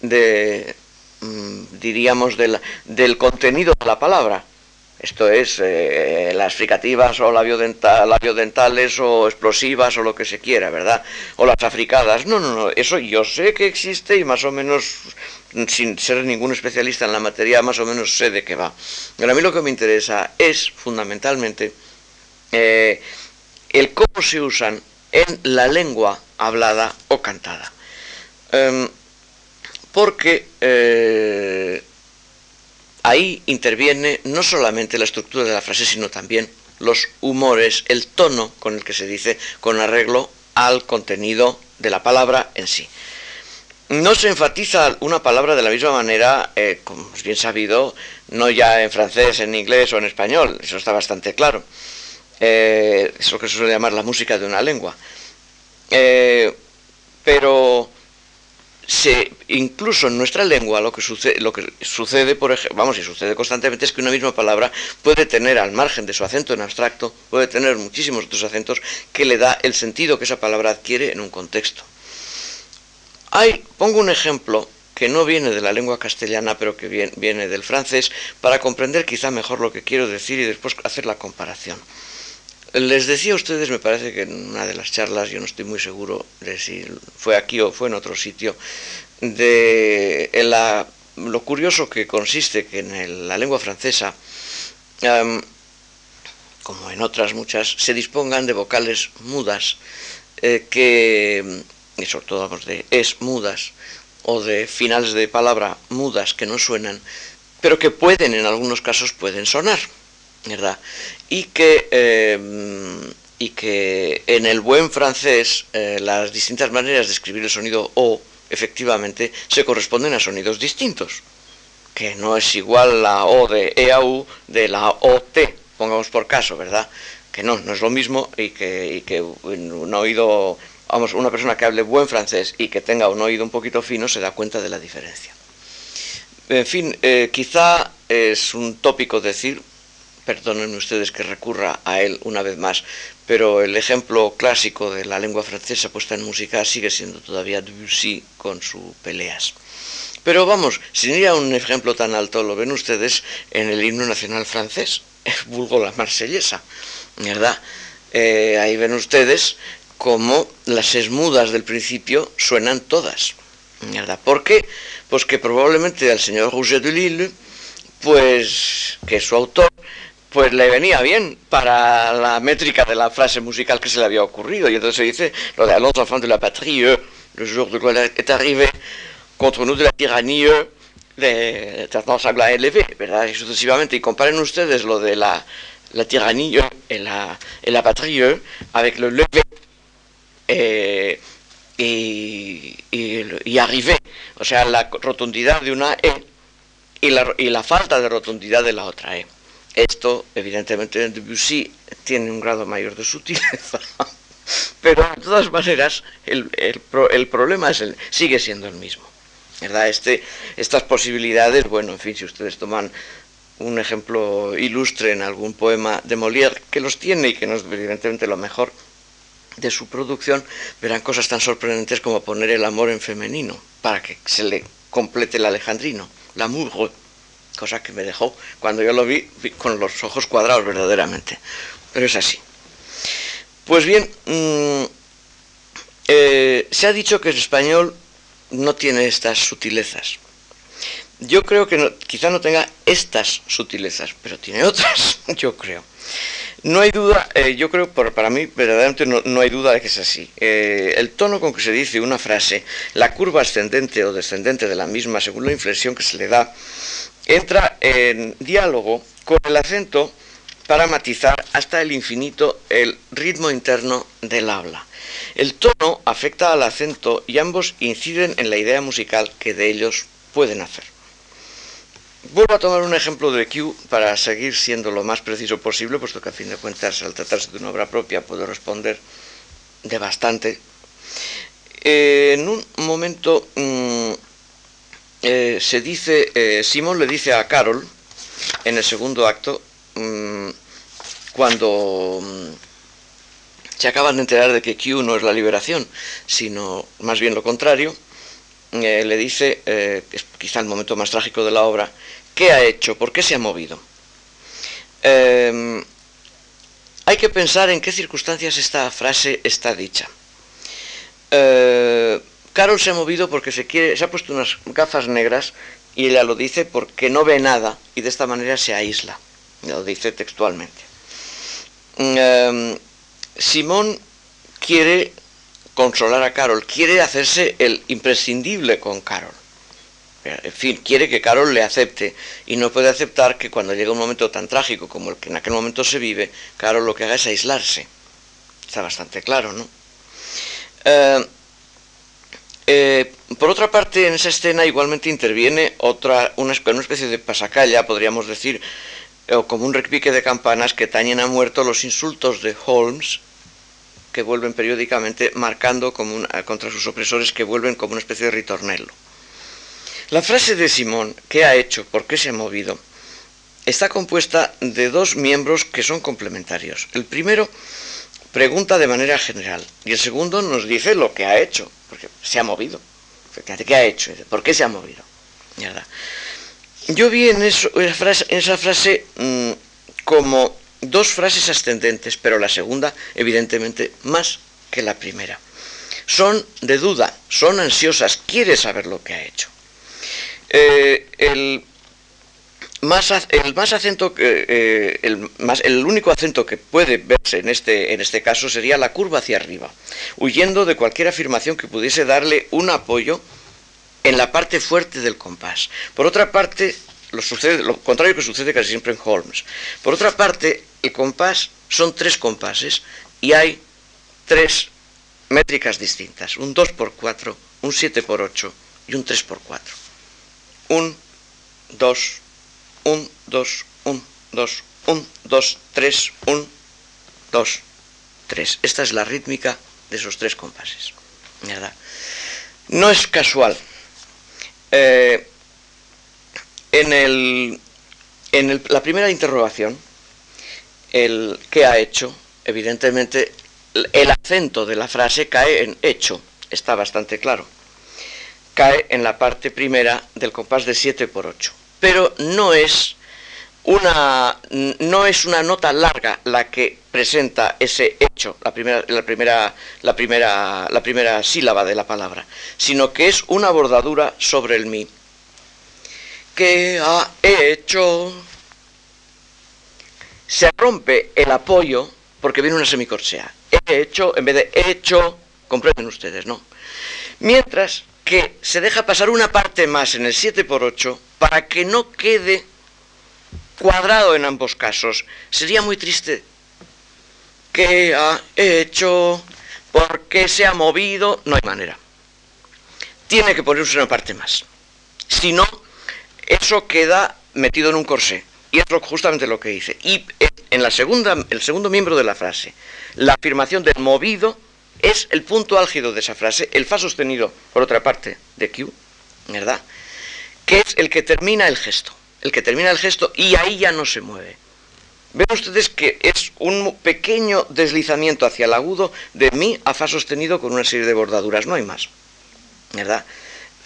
de, mm, diríamos, del contenido de la palabra. Esto es eh, las fricativas o labiodentales o explosivas o lo que se quiera, ¿verdad? O las africadas. No, no, no. Eso yo sé que existe y más o menos, sin ser ningún especialista en la materia, más o menos sé de qué va. Pero a mí lo que me interesa es fundamentalmente eh, el cómo se usan en la lengua hablada o cantada. Em, porque eh, ahí interviene no solamente la estructura de la frase, sino también los humores, el tono con el que se dice, con arreglo al contenido de la palabra en sí. No se enfatiza una palabra de la misma manera, eh, como es bien sabido, no ya en francés, en inglés o en español, eso está bastante claro eh, eso que se suele llamar la música de una lengua. Eh, pero incluso en nuestra lengua lo que sucede, lo que sucede por ejemplo, vamos, y sucede constantemente es que una misma palabra puede tener al margen de su acento en abstracto, puede tener muchísimos otros acentos que le da el sentido que esa palabra adquiere en un contexto. Hay, pongo un ejemplo que no viene de la lengua castellana, pero que viene del francés, para comprender quizá mejor lo que quiero decir y después hacer la comparación. Les decía a ustedes, me parece que en una de las charlas, yo no estoy muy seguro de si fue aquí o fue en otro sitio, de lo curioso que consiste que en la lengua francesa, como en otras muchas, se dispongan de vocales mudas, eh, que, y sobre todo de es mudas, o de finales de palabra mudas que no suenan, pero que pueden, en algunos casos, pueden sonar. ¿verdad? Y que, em, y que en el buen francés eh, las distintas maneras de escribir el sonido O efectivamente se corresponden a sonidos distintos, que no es igual la O de EAU de la OT, pongamos por caso, ¿verdad? Que no, no es lo mismo y que, y que un oído, vamos, una persona que hable buen francés y que tenga un oído un poquito fino se da cuenta de la diferencia. En fin, eh, quizá es un tópico decir, perdonen ustedes que recurra a él una vez más, pero el ejemplo clásico de la lengua francesa puesta en música sigue siendo todavía Debussy con sus peleas. Pero vamos, sin ir a un ejemplo tan alto, lo ven ustedes en el himno nacional francés, vulgo la marsellesa, ¿verdad? Eh, ahí ven ustedes cómo las esmudas del principio suenan todas, ¿verdad? ¿Por qué? Pues que probablemente al señor Rouget de Lille, pues que su autor, pues le venía bien para la métrica de la frase musical que se le había ocurrido. Y entonces se dice lo de enfants de la patrie, le jour de gloire est arrivé, contre nous de la tyrannie, de tendance anglais élevé, ¿verdad? Y sucesivamente, y comparen ustedes lo de la, la tiranía y la, y la patrie avec le levé eh, y, y, y arrivé, o sea, la rotundidad de una E y la, y la falta de rotundidad de la otra E. Esto, evidentemente, en Debussy tiene un grado mayor de sutileza, pero de todas maneras el, el, el problema es el, sigue siendo el mismo. ¿verdad? Este, estas posibilidades, bueno, en fin, si ustedes toman un ejemplo ilustre en algún poema de Molière, que los tiene y que no es evidentemente lo mejor de su producción, verán cosas tan sorprendentes como poner el amor en femenino, para que se le complete el alejandrino, l'amour, cosa que me dejó, cuando yo lo vi, con los ojos cuadrados verdaderamente. Pero es así. Pues bien, mmm, eh, se ha dicho que el español no tiene estas sutilezas. Yo creo que no, quizá no tenga estas sutilezas, pero tiene otras, yo creo. No hay duda, eh, yo creo, por, para mí verdaderamente no, no, hay duda de que es así. Eh, el tono con que se dice una frase, la curva ascendente o descendente de la misma, según la inflexión que se le da, entra en diálogo con el acento para matizar hasta el infinito el ritmo interno del habla. El tono afecta al acento y ambos inciden en la idea musical que de ellos pueden hacer. Vuelvo a tomar un ejemplo de Q para seguir siendo lo más preciso posible, puesto que a fin de cuentas, al tratarse de una obra propia, puedo responder de bastante. Eh, en un momento mmm, eh, se dice, eh, Simón le dice a Carol, en el segundo acto, mmm, cuando mmm, se acaban de enterar de que Q no es la liberación, sino más bien lo contrario, eh, le dice, es quizá el momento más trágico de la obra, ¿qué ha hecho? ¿Por qué se ha movido? Eh, hay que pensar en qué circunstancias esta frase está dicha. Carol se ha movido porque se quiere, se ha puesto unas gafas negras y ella lo dice porque no ve nada y de esta manera se aísla. Lo dice textualmente. Eh, Simón quiere consolar a Carol, quiere hacerse el imprescindible con Carol. En fin, quiere que Carol le acepte y no puede aceptar que cuando llega un momento tan trágico como el que en aquel momento se vive, Carol lo que haga es aislarse. Está bastante claro, ¿no? Eh, eh, por otra parte, en esa escena igualmente interviene otra, una, especie de pasacalla, podríamos decir, o como un repique de campanas que tañen a muerto los insultos de Holmes que vuelven periódicamente marcando contra sus opresores que vuelven como una especie de ritornello. La frase de Simón, ¿qué ha hecho? ¿Por qué se ha movido? Está compuesta de dos miembros que son complementarios. El primero pregunta de manera general y el segundo nos dice lo que ha hecho, porque se ha movido. ¿qué ha hecho? ¿Por qué se ha movido? Yo vi en, esa frase, mmm, como dos frases ascendentes, pero la segunda, evidentemente, más que la primera. Son de duda, son ansiosas, quiere saber lo que ha hecho. Eh, el, más, el más acento, eh, el, más, el único acento que puede verse en este, en este caso sería la curva hacia arriba, huyendo de cualquier afirmación que pudiese darle un apoyo en la parte fuerte del compás. Por otra parte, lo, sucede, lo contrario que sucede casi siempre en Holmes. Por otra parte, el compás son tres compases y hay tres métricas distintas, un 2x4, un 7x8 y un 3x4. Un, 2, 1, 2, 1, 2, 1, 2, 3, 1, 2, 3. Esta es la rítmica de esos tres compases. ¿verdad? No es casual. Eh, en, el, en el, la primera interrogación, el qué ha hecho, evidentemente el acento de la frase cae en hecho, está bastante claro. Cae en la parte primera del compás de 7 por 8. Pero no es una no es una nota larga la que presenta ese hecho, la primera, la primera, la primera, la primera sílaba de la palabra, sino que es una bordadura sobre el mi. ¿Qué ha hecho? se rompe el apoyo porque viene una semicorsea. He hecho, en vez de he hecho, comprenden ustedes, ¿no? Mientras que se deja pasar una parte más en el 7 por 8 para que no quede cuadrado en ambos casos. Sería muy triste. ¿Qué ha hecho? ¿Por qué se ha movido? No hay manera. Tiene que ponerse una parte más. Si no, eso queda metido en un corsé. Y es justamente lo que hice. Y en la segunda, el segundo miembro de la frase, la afirmación del movido es el punto álgido de esa frase, el fa sostenido, por otra parte, de Q, ¿verdad? Que es el que termina el gesto. El que termina el gesto y ahí ya no se mueve. Ven ustedes que es un pequeño deslizamiento hacia el agudo de mi a fa sostenido con una serie de bordaduras, no hay más. ¿Verdad?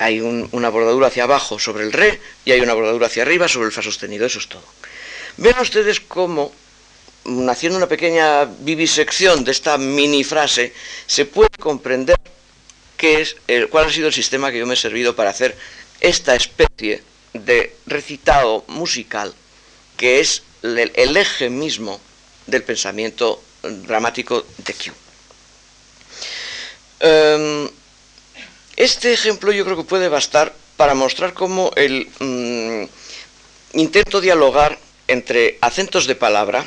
hay una bordadura hacia abajo sobre el re y hay una bordadura hacia arriba sobre el fa sostenido, eso es todo. Ven ustedes cómo, haciendo una pequeña vivisección de esta mini frase, se puede comprender qué es, cuál ha sido el sistema que yo me he servido para hacer esta especie de recitado musical que es el, eje mismo del pensamiento dramático de Q. Em, este ejemplo yo creo que puede bastar para mostrar cómo el mm, intento dialogar entre acentos de palabra,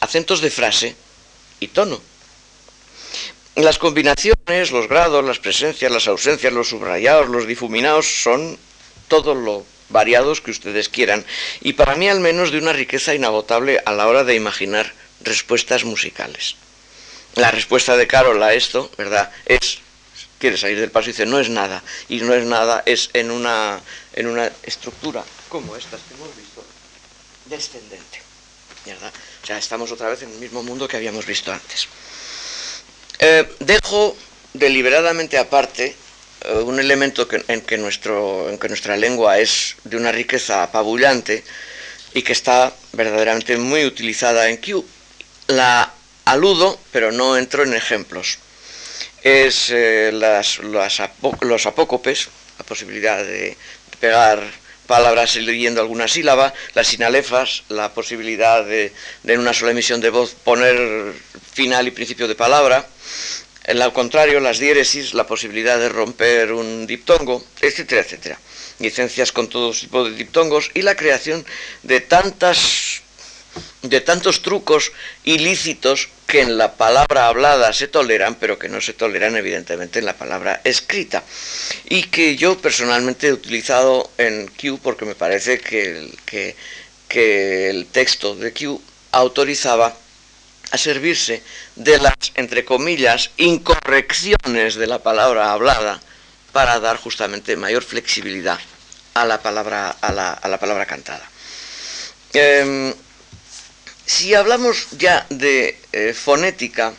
acentos de frase y tono. Las combinaciones, los grados, las presencias, las ausencias, los subrayados, los difuminados son todo lo variados que ustedes quieran y para mí al menos de una riqueza inagotable a la hora de imaginar respuestas musicales. La respuesta de Carol a esto, ¿verdad?, es quiere salir del paso y dice, no es nada. Y no es nada, es en una, en una estructura como estas que hemos visto, descendente. ¿verdad? O sea, estamos otra vez en el mismo mundo que habíamos visto antes. Eh, dejo deliberadamente aparte eh, un elemento en, que nuestro, en que nuestra lengua es de una riqueza apabullante y que está verdaderamente muy utilizada en Q. La aludo, pero no entro en ejemplos es eh, las, los apócopes, la posibilidad de pegar palabras leyendo alguna sílaba, las sinalefas, la posibilidad de, en una sola emisión de voz poner final y principio de palabra, al contrario, las diéresis, la posibilidad de romper un diptongo, etcétera, etcétera. Licencias con todo tipo de diptongos y la creación de tantas de tantos trucos ilícitos que en la palabra hablada se toleran, pero que no se toleran evidentemente en la palabra escrita. Y que yo personalmente he utilizado en Q porque me parece que que, que el texto de Q autorizaba a servirse de las, entre comillas, incorrecciones de la palabra hablada para dar justamente mayor flexibilidad a la palabra, a la, a la palabra cantada. Em, si hablamos ya de eh, fonética,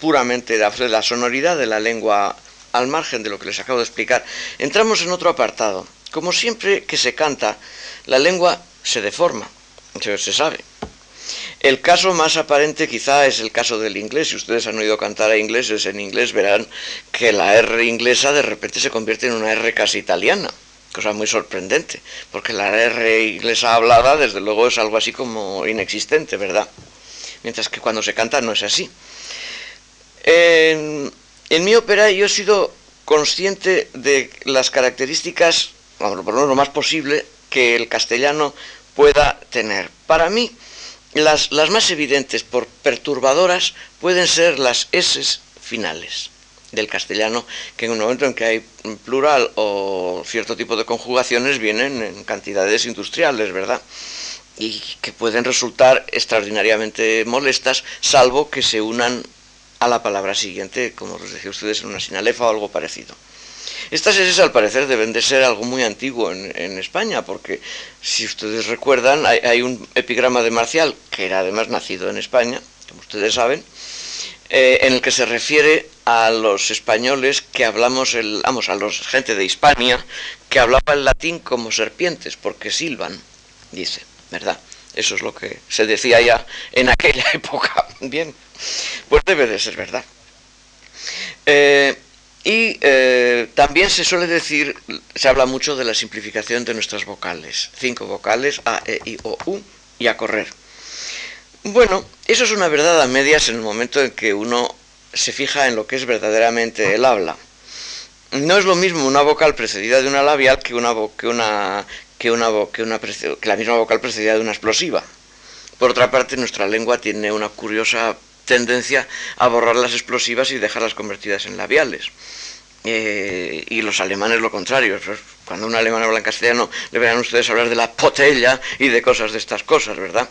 puramente de la sonoridad de la lengua al margen de lo que les acabo de explicar, entramos en otro apartado. Como siempre que se canta, la lengua se deforma, se sabe. El caso más aparente quizá es el caso del inglés. Si ustedes han oído cantar a ingleses en inglés, verán que la R inglesa de repente se convierte en una R casi italiana cosa muy sorprendente, porque la R inglesa hablada desde luego es algo así como inexistente, ¿verdad? Mientras que cuando se canta no es así. En, mi ópera yo he sido consciente de las características, por lo menos lo más posible, que el castellano pueda tener. Para mí, las, las más evidentes por perturbadoras pueden ser las S finales del castellano, que en un momento en que hay plural o cierto tipo de conjugaciones vienen en cantidades industriales, ¿verdad? Y que pueden resultar extraordinariamente molestas, salvo que se unan a la palabra siguiente, como les decía ustedes, en una sinalefa o algo parecido. Estas S al parecer deben de ser algo muy antiguo en, España, porque si ustedes recuerdan, hay, hay, un epigrama de Marcial, que era además nacido en España, como ustedes saben, eh, en el que se refiere a los españoles que hablamos, el, vamos, a los gente de Hispania que hablaba el latín como serpientes, porque silban, dice, ¿verdad? Eso es lo que se decía ya en aquella época. Bien, pues debe de ser verdad. Eh, y eh, también se suele decir, se habla mucho de la simplificación de nuestras vocales. Cinco vocales, A, E, I, O, U, y a correr. Bueno, eso es una verdad a medias en el momento en que uno se fija en lo que es verdaderamente el habla. No es lo mismo una vocal precedida de una labial que una, que una que, una, que, una, que la misma vocal precedida de una explosiva. Por otra parte, nuestra lengua tiene una curiosa tendencia a borrar las explosivas y dejarlas convertidas en labiales. Eh, y los alemanes lo contrario. Cuando un alemán habla en castellano, le verán ustedes hablar de la potella y de cosas de estas cosas, ¿verdad?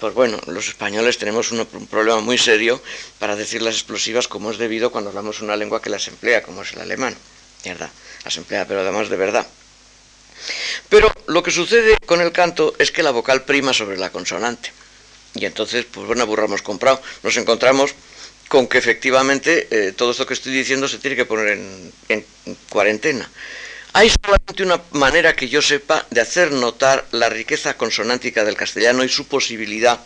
Pues bueno, los españoles tenemos un, problema muy serio para decir las explosivas como es debido cuando hablamos una lengua que las emplea, como es el alemán, ¿verdad? Las emplea, pero además de verdad. Pero lo que sucede con el canto es que la vocal prima sobre la consonante. Y entonces, pues bueno, burramos comprado. Nos encontramos con que efectivamente eh, todo esto que estoy diciendo se tiene que poner en, cuarentena. Hay solamente una manera que yo sepa de hacer notar la riqueza consonántica del castellano y su posibilidad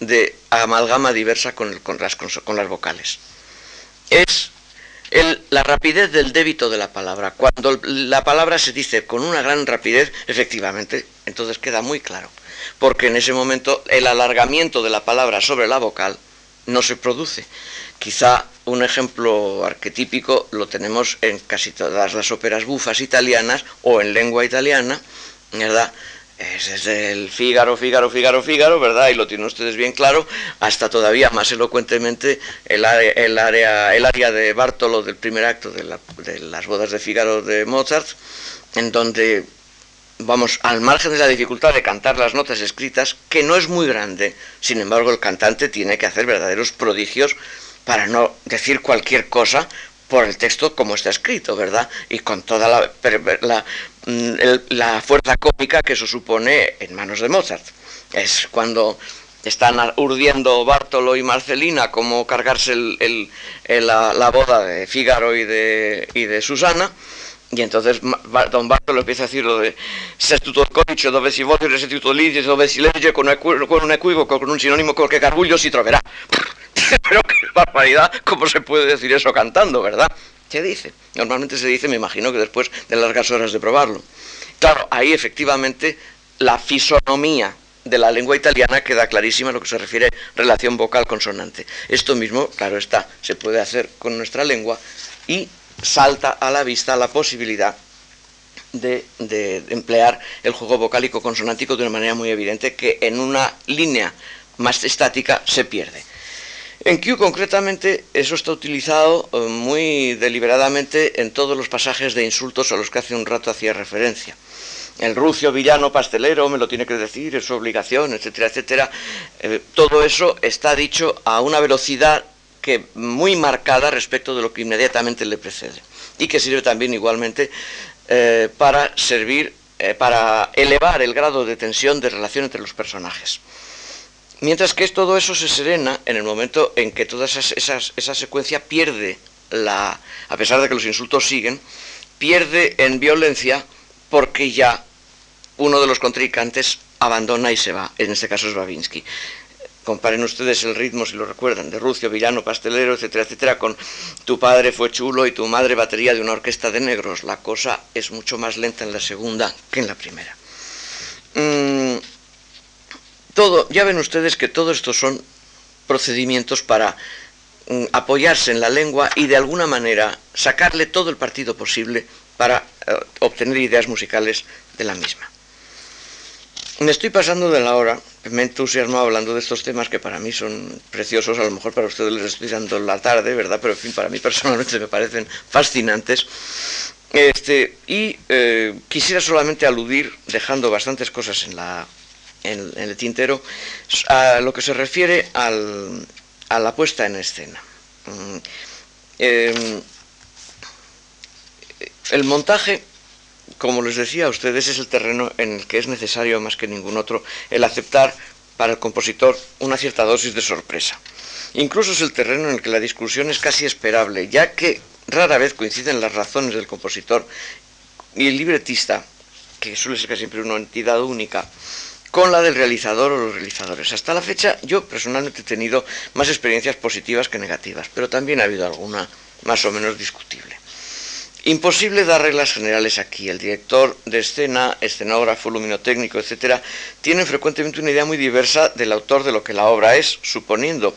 de amalgama diversa con, las, con las, vocales. Es la rapidez del débito de la palabra. Cuando la palabra se dice con una gran rapidez, efectivamente, entonces queda muy claro. Porque en ese momento el alargamiento de la palabra sobre la vocal no se produce. Quizá un ejemplo arquetípico lo tenemos en casi todas las óperas bufas italianas o en lengua italiana, ¿verdad? Es el Fígaro, Fígaro, Fígaro, Fígaro, ¿verdad? Y lo tienen ustedes bien claro, hasta todavía más elocuentemente el, área, el área de Bartolo del primer acto de, de las bodas de Fígaro de Mozart, en donde vamos, al margen de la dificultad de cantar las notas escritas, que no es muy grande, sin embargo el cantante tiene que hacer verdaderos prodigios para no decir cualquier cosa por el texto como está escrito, ¿verdad? Y con toda la, mm, la, fuerza cómica que eso supone en manos de Mozart. Es cuando están urdiendo Bartolo y Marcelina como cargarse el, la, boda de Fígaro y de, y de Susana, y entonces don Bartolo empieza a decir lo de se tutto codice dove si vota restituto lì, dove si legge con, un equívoco, con un sinónimo con que Carbullo si troverá. Pero qué barbaridad, ¿cómo se puede decir eso cantando, verdad? ¿Qué dice? Normalmente se dice, me imagino que después de largas horas de probarlo. Claro, ahí efectivamente la fisonomía de la lengua italiana queda clarísima en lo que se refiere a relación vocal consonante. Esto mismo, claro está, se puede hacer con nuestra lengua y salta a la vista la posibilidad de, emplear el juego vocálico consonántico de una manera muy evidente que en una línea más estática se pierde. En Q concretamente eso está utilizado eh, muy deliberadamente en todos los pasajes de insultos a los que hace un rato hacía referencia. El rucio, villano, pastelero, me lo tiene que decir, es su obligación, etcétera, etcétera. Eh, todo eso está dicho a una velocidad que muy marcada respecto de lo que inmediatamente le precede y que sirve también igualmente eh, para servir, para elevar el grado de tensión de relación entre los personajes. Mientras que todo eso se serena en el momento en que toda esa secuencia pierde la, a pesar de que los insultos siguen, pierde en violencia porque ya uno de los contrincantes abandona y se va, en este caso es Babinski. Comparen ustedes el ritmo, si lo recuerdan, de Rucio, Villano, Pastelero, etcétera, etcétera, con Tu padre fue chulo y tu madre batería de una orquesta de negros. La cosa es mucho más lenta en la segunda que en la primera. Mm, todo, ya ven ustedes que todos estos son procedimientos para mm, apoyarse en la lengua y de alguna manera sacarle todo el partido posible para eh, obtener ideas musicales de la misma. Me estoy pasando de la hora, me entusiasmo hablando de estos temas que para mí son preciosos, a lo mejor para ustedes les estoy dando la tarde, ¿verdad? Pero en fin, para mí personalmente me parecen fascinantes. Este, y eh, quisiera solamente aludir, dejando bastantes cosas en, la, en, el tintero, a lo que se refiere al, a la puesta en escena. Mm, em, el montaje como les decía a ustedes, es el terreno en el que es necesario más que ningún otro el aceptar para el compositor una cierta dosis de sorpresa. Incluso es el terreno en el que la discusión es casi esperable, ya que rara vez coinciden las razones del compositor y el libretista, que suele ser siempre una entidad única, con la del realizador o los realizadores. Hasta la fecha yo personalmente he tenido más experiencias positivas que negativas, pero también ha habido alguna más o menos discutible. Imposible dar reglas generales aquí. El director de escena, escenógrafo, luminotécnico, etcétera, tienen frecuentemente una idea muy diversa del autor de lo que la obra es, suponiendo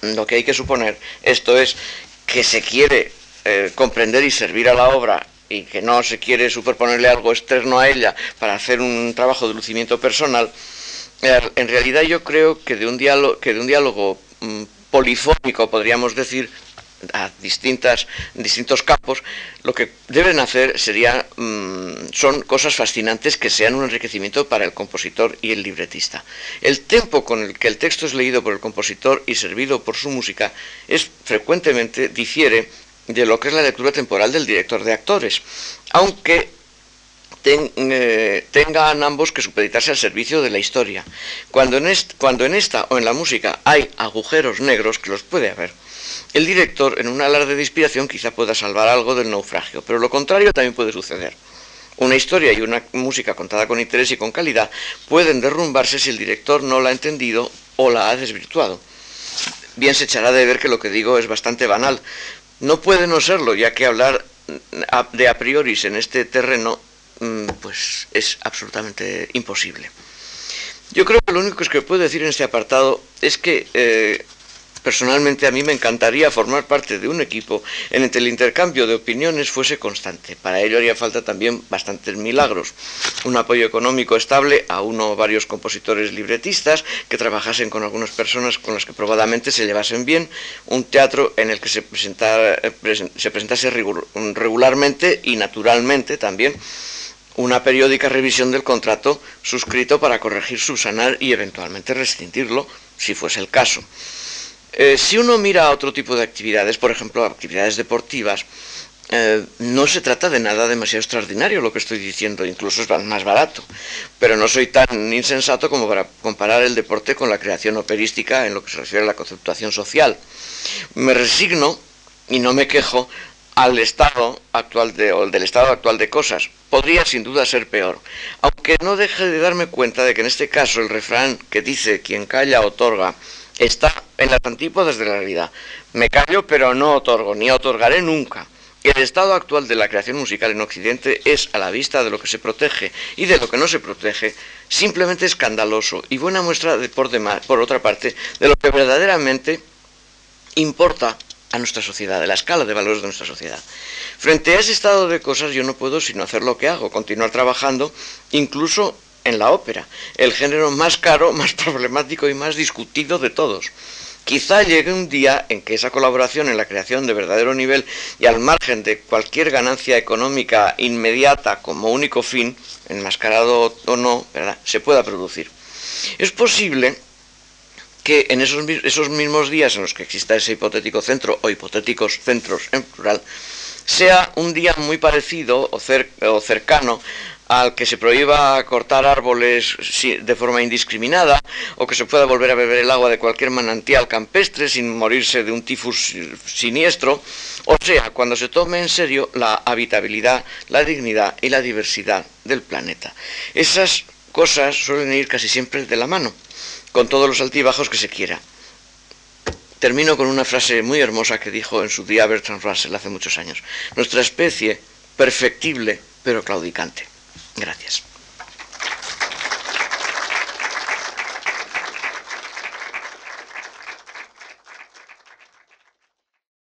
lo que hay que suponer. Esto es que se quiere eh, comprender y servir a la obra y que no se quiere superponerle algo externo a ella para hacer un trabajo de lucimiento personal, en realidad yo creo que de un diálogo, que de un diálogo mm, polifónico, podríamos decir, a distintas, distintos campos, lo que deben hacer sería, mm, son cosas fascinantes que sean un enriquecimiento para el compositor y el libretista. El tiempo con el que el texto es leído por el compositor y servido por su música es frecuentemente difiere de lo que es la lectura temporal del director de actores, aunque eh, tengan ambos que supeditarse al servicio de la historia. Cuando en, cuando en esta o en la música hay agujeros negros, que los puede haber, el director, en un alarde de inspiración, quizá pueda salvar algo del naufragio, pero lo contrario también puede suceder. Una historia y una música contada con interés y con calidad pueden derrumbarse si el director no la ha entendido o la ha desvirtuado. Bien se echará de ver que lo que digo es bastante banal. No puede no serlo, ya que hablar de a priori en este terreno mm, pues es absolutamente imposible. Yo creo que lo único que puedo decir en este apartado es que eh, Personalmente a mí me encantaría formar parte de un equipo en el que el intercambio de opiniones fuese constante. Para ello haría falta también bastantes milagros. Un apoyo económico estable a uno o varios compositores libretistas que trabajasen con algunas personas con las que probadamente se llevasen bien. Un teatro en el que se, se presentase regularmente y naturalmente también una periódica revisión del contrato suscrito para corregir, subsanar y eventualmente rescindirlo, si fuese el caso. Eh, si uno mira otro tipo de actividades, por ejemplo, actividades deportivas, eh, no se trata de nada demasiado extraordinario lo que estoy diciendo, incluso es más barato. Pero no soy tan insensato como para comparar el deporte con la creación operística en lo que se refiere a la conceptuación social. Me resigno y no me quejo al estado actual de, o del estado actual de cosas. Podría sin duda ser peor, aunque no deje de darme cuenta de que en este caso el refrán que dice quien calla otorga está en las antípodas de la realidad. Me callo, pero no otorgo, ni otorgaré nunca. El estado actual de la creación musical en Occidente es, a la vista de lo que se protege y de lo que no se protege, simplemente escandaloso y buena muestra, de, por, demás, por otra parte, de lo que verdaderamente importa a nuestra sociedad, de la escala de valores de nuestra sociedad. Frente a ese estado de cosas yo no puedo sino hacer lo que hago, continuar trabajando, incluso en la ópera, el género más caro, más problemático y más discutido de todos. Quizá llegue un día en que esa colaboración en la creación de verdadero nivel y al margen de cualquier ganancia económica inmediata como único fin, enmascarado o no, se pueda producir. Es posible que en esos, esos mismos días en los que exista ese hipotético centro o hipotéticos centros en plural, sea un día muy parecido o, o cercano al que se prohíba cortar árboles de forma indiscriminada o que se pueda volver a beber el agua de cualquier manantial campestre sin morirse de un tifus siniestro, o sea, cuando se tome en serio la habitabilidad, la dignidad y la diversidad del planeta. Esas cosas suelen ir casi siempre de la mano, con todos los altibajos que se quiera. Termino con una frase muy hermosa que dijo en su día Bertrand Russell hace muchos años. Nuestra especie, perfectible pero claudicante. Gracias.